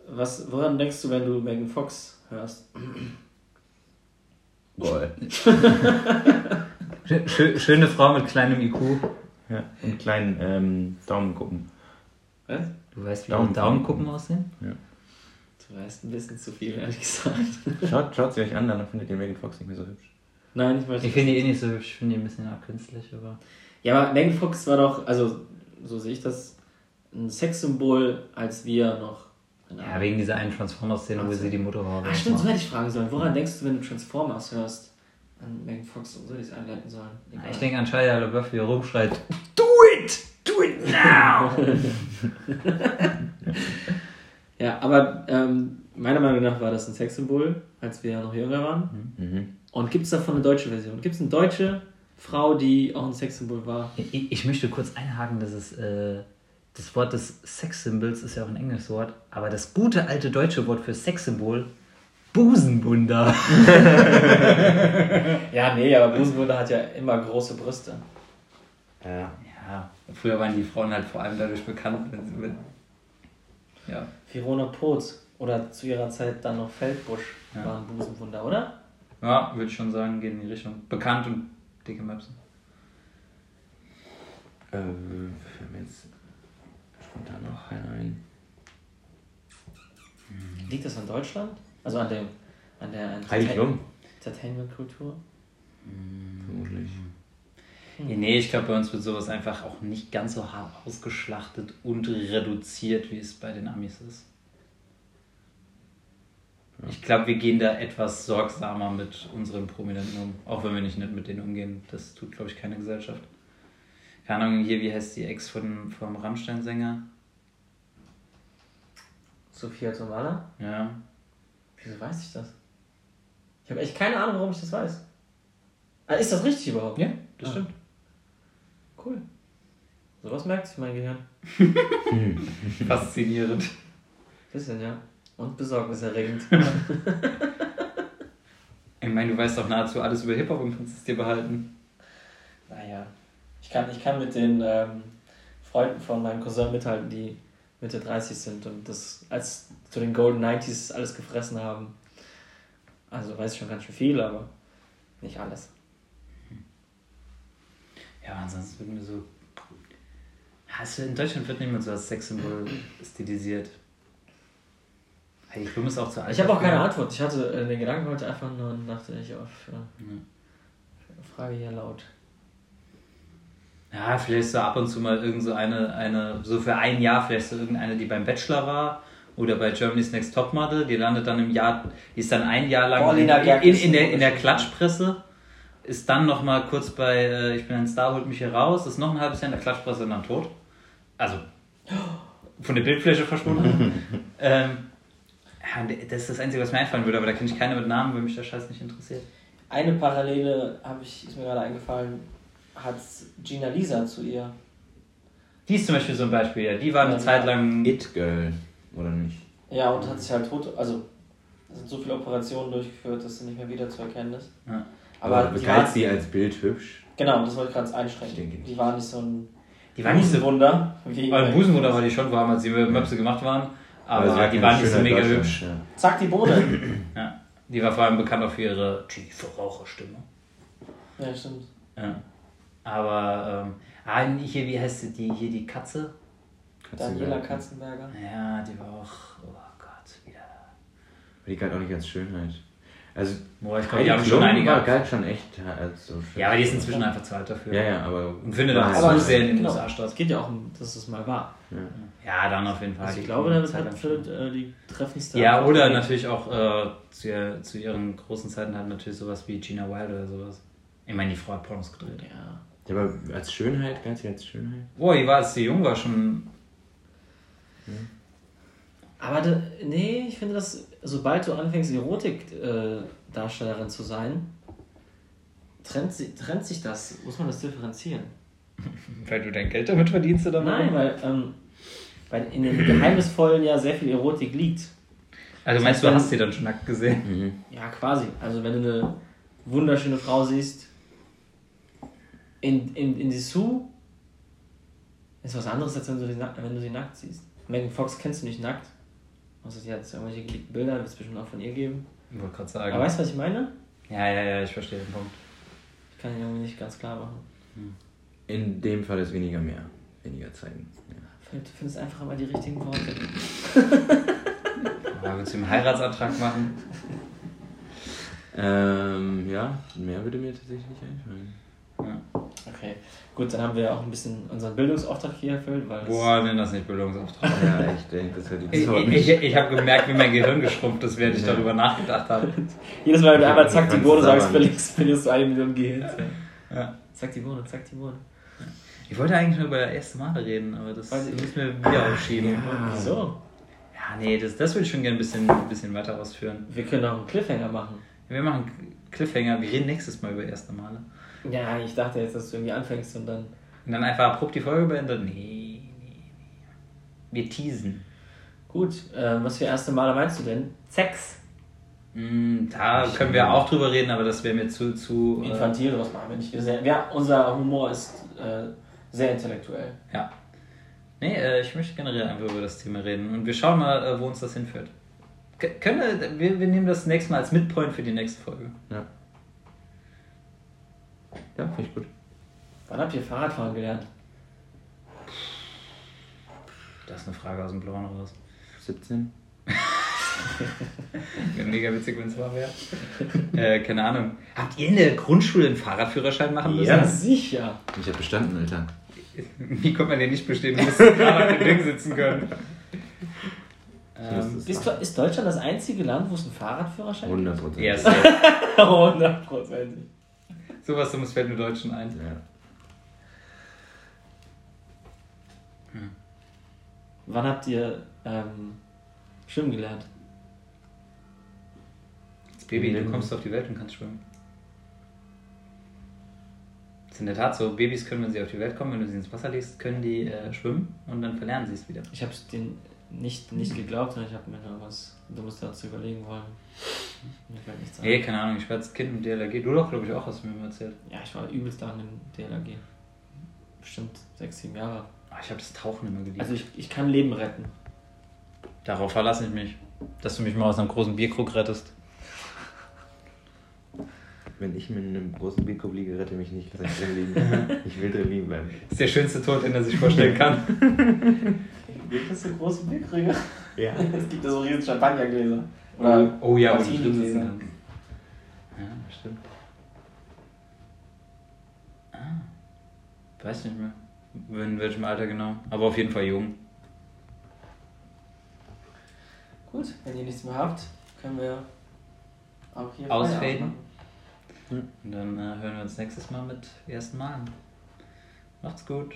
was, woran denkst du, wenn du Megan Fox hörst? Schö- Schöne Frau mit kleinem IQ. Ja, und kleinen ähm, Daumenkuppen. Was? Du weißt, wie Daumen- Daumenkuppen aussehen? Du weißt ein bisschen zu viel, ehrlich gesagt. Schaut, schaut sie euch an, dann findet ihr Megan Fox nicht mehr so hübsch. Nein, ich weiß Ich finde die eh nicht so hübsch, ich finde die ein bisschen auch künstlich, aber. Ja, aber Megan Fox war doch, also so sehe ich das, ein Sexsymbol, als wir noch. Ja, wegen dieser einen Transformers-Szene, wo sie die Motorhaube. Ah, stimmt, so hätte ich fragen sollen. Woran denkst du, wenn du Transformers hörst? An Megan Fox, so hätte ich es einleiten sollen. Egal. Ich denke an Shia LaBeouf, wie er rumschreit: Do it! Do it now! Ja, aber ähm, meiner Meinung nach war das ein Sexsymbol, als wir noch jünger waren. Mhm. Und gibt es davon eine deutsche Version? Gibt es eine deutsche Frau, die auch ein Sexsymbol war? ich, ich möchte kurz einhaken, dass es. Äh, das Wort des Sexsymbols ist ja auch ein englisches Wort, aber das gute alte deutsche Wort für Sexsymbol, Busenbunder. Ja, nee, aber Busenwunder hat ja immer große Brüste. Ja. Ja, früher waren die Frauen halt vor allem dadurch bekannt, wenn sie mit. Ja. Verona Potz oder zu ihrer Zeit dann noch Feldbusch Ja. waren Busenwunder, oder? Ja, würde ich schon sagen, gehen in die Richtung. Bekannt und dicke Möpse. Äh, fällt mir jetzt spontan noch keiner ein. Liegt das an Deutschland? Also an dem an der. Entertainment-Kultur? Vermutlich. Ja, nee, ich glaube, bei uns wird sowas einfach auch nicht ganz so hart ausgeschlachtet und reduziert, wie es bei den Amis ist. Ich glaube, wir gehen da etwas sorgsamer mit unseren Prominenten um. Auch wenn wir nicht nett mit denen umgehen. Das tut, glaube ich, keine Gesellschaft. Keine Ahnung, hier, wie heißt die Ex von, vom Rammstein-Sänger? Sophia Tomala? Ja. Wieso weiß ich das? Ich habe echt keine Ahnung, warum ich das weiß. Ah, ist das richtig überhaupt? Ja, das Ah. stimmt. Cool. Sowas merkt sich mein Gehirn. Faszinierend. Bisschen, ja. Und besorgniserregend. Ich meine, du weißt doch nahezu alles über Hip-Hop und kannst es dir behalten. naja. Ich kann, ich kann mit den ähm, Freunden von meinem Cousin mithalten, die Mitte 30 sind und das als zu den Golden 90s alles gefressen haben. Also weiß ich schon ganz schön viel, aber nicht alles. Ja, ansonsten wird mir so. Hast du, in Deutschland wird nicht mehr so als Sexsymbol stilisiert. Heidi Klum ist auch zu alt. Ich habe auch keine Antwort. Ich hatte äh, den Gedanken heute einfach nur und dachte ich auf äh, Frage hier laut. Ja, vielleicht so ab und zu mal irgend so eine, eine, so für ein Jahr, vielleicht so irgendeine, die beim Bachelor war oder bei Germany's Next Topmodel, die landet dann im Jahr, die ist dann ein Jahr lang Paulina in, in, in, der, in der. Klatschpresse, ist dann nochmal kurz bei äh, Ich bin ein Star, holt mich hier raus, ist noch ein halbes Jahr in der Klatschpresse und dann tot. Also von der Bildfläche verschwunden. ähm, das ist das Einzige, was mir einfallen würde, aber da kenne ich keine mit Namen, weil mich der Scheiß nicht interessiert. Eine Parallele habe ich, ist mir gerade eingefallen, hat Gina Lisa zu ihr. Die ist zum Beispiel so ein Beispiel, ja. Die war eine Ja. Zeit lang. It Girl, oder nicht? Ja, und hat sich halt tot, also es sind so viele Operationen durchgeführt, dass sie nicht mehr wiederzuerkennen ist. Ja. Aber die war, galt sie als Bild hübsch? genau, das wollte ich gerade Ich einschränken. denke nicht. Die war nicht so ein Die war nicht so. Busenwunder. Wie Aber ein Busenwunder war die schon, vor allem als sie mit Möpse gemacht waren. Aber die keine war nicht so mega hübsch. Ja. Zack, die Bohne. Ja. Die war vor allem bekannt auch für ihre tiefe Raucherstimme. ja, stimmt. Ja. Aber, ähm, ah, hier, wie heißt sie, die, hier die Katze? Daniela Katzenberg. Katzenberger. Ja, die war auch, oh Gott, wieder. Die galt auch nicht als Schönheit. Also, Boah, ich glaube, die haben schon einige. war, galt schon echt als so schön. Ja, aber die ist inzwischen einfach zu alt dafür. Ja, ja, aber. Und findet auch war zu halt- sehr in den genau, USA statt. Es geht ja auch um, dass es mal war. Ja. Ja, dann auf jeden Fall. Also ich glaube, damit Zeit hat lang Philipp schon. äh, die treffendste. Ja, oder natürlich auch äh, zu, ihr- zu ihren großen Zeiten hat natürlich sowas wie Gina Wilde oder sowas. Ich meine, die Frau hat Pornos gedreht. Ja. Ja, aber als Schönheit, galt sie als Schönheit? Boah, die war, als sie jung war, schon. Aber da, nee, ich finde, dass sobald du anfängst, Erotik-Darstellerin zu sein, trennt, trennt sich das. Muss man das differenzieren? Weil du dein Geld damit verdienst oder Nein, weil, ähm, weil in dem Geheimnisvollen ja sehr viel Erotik liegt. Also meinst du, du hast sie dann schon nackt gesehen? Mhm. Ja, quasi. Also wenn du eine wunderschöne Frau siehst, in, in, in Dessous, ist was anderes, als wenn du, sie nackt, wenn du sie nackt siehst. Megan Fox kennst du nicht nackt. Also sie hat jetzt irgendwelche geleakten Bilder, wird es bestimmt auch von ihr geben. Ich wollte gerade sagen. Aber weißt du, was ich meine? ja, ja, ja, ich verstehe den Punkt. Ich kann ihn irgendwie nicht ganz klar machen. In dem Fall ist weniger mehr. Weniger zeigen. Ja. Du findest einfach immer die richtigen Worte. Aber willst du einen Heiratsantrag machen? Ähm, ja, mehr würde mir tatsächlich nicht einfallen. Okay, gut, dann haben wir auch ein bisschen unseren Bildungsauftrag hier erfüllt, weil Boah, nenn das nicht Bildungsauftrag. Ja, echt, ey, das wäre die Ich, war ich, nicht- ich habe gemerkt, wie mein Gehirn geschrumpft ist, während ich Ja. darüber nachgedacht habe. jedes Mal, wenn du Ich einmal zack die Bohne sagst, verlierst, verlierst du eine Million Gehirn. Ja. Zack die Bohne, zack die Bohne. Ich wollte eigentlich nur über das erste Male reden, aber das Weiß ich müssen wir wieder aufschieben. Ja. So, Ja, nee, das, das würde ich schon gerne ein bisschen, ein bisschen weiter ausführen. wir können auch einen Cliffhanger machen. Wir machen Cliffhanger, wir reden nächstes Mal über erste Male. Ja, ich dachte jetzt, dass du irgendwie anfängst und dann. Und dann einfach abrupt die Folge beenden? Nee, nee, nee. Wir teasen. Gut, ähm, was für erste Male meinst du denn? Sex. Mm, da können wir auch drüber reden, aber das wäre mir zu, zu äh, Infantil, was machen wir nicht. Sehr, ja, unser Humor ist äh, sehr intellektuell. Ja. Nee, äh, ich möchte generell einfach über das Thema reden. Und wir schauen mal, äh, wo uns das hinführt. K können wir, wir, wir nehmen das nächste Mal als Midpoint für die nächste Folge. Ja. Ja, finde ich gut. Wann habt ihr Fahrradfahren gelernt? Das ist eine Frage aus dem Blauen raus. 17? Wäre mega witzig, wenn es wahr wäre. äh, keine Ahnung. Habt ihr in der Grundschule einen Fahrradführerschein machen müssen? Ja, sicher. Ich habe bestanden, Alter. Wie konnte man den nicht bestehen? Du musst gerade auf dem Ding sitzen können. Ähm, ist- Ist, ist Deutschland das einzige Land, wo es einen Fahrradführerschein 100 Prozent. ja, safe. gibt? Hundertprozentig. Sowas Dummes fällt nur Deutschen ein. Ja. Wann habt ihr ähm, schwimmen gelernt? Baby, du kommst auf die Welt und kannst schwimmen. Das ist in der Tat so. Babys können, wenn sie auf die Welt kommen, wenn du sie ins Wasser legst, können die äh, schwimmen und dann verlernen sie es wieder. Ich habe denen nicht, nicht geglaubt, sondern ich habe mir noch was Dummes dazu überlegen wollen. Mir fällt nichts ein. Nee, keine Ahnung, ich war als Kind im DLRG. Du doch, glaube ich, auch, hast du mir mal erzählt. Ja, ich war übelst lang im DLRG. Bestimmt sechs, sieben Jahre. Ah, ich habe das Tauchen immer geliebt. Also ich, ich kann Leben retten. Darauf verlasse ich mich. Dass du mich mal aus einem großen Bierkrug rettest. Wenn ich mit einem großen Bierkorb liege, rette mich nicht, lass ich drin liegen. ich will drin liegen bleiben. Das ist der schönste Tod, den er sich vorstellen kann. Es so große Bierkrüge? Ja. es gibt ja so riesen Champagnergläser. Oder oh ja, wo du Martini drin sitzen Gläser. kannst. Ja, stimmt. Ah. Weiß nicht mehr. In welchem Alter genau. Aber auf jeden Fall jung. Gut, wenn ihr nichts mehr habt, können wir auch hier Ausfaden. Machen. Und dann äh, hören wir uns nächstes Mal mit ersten Malen. Macht's gut.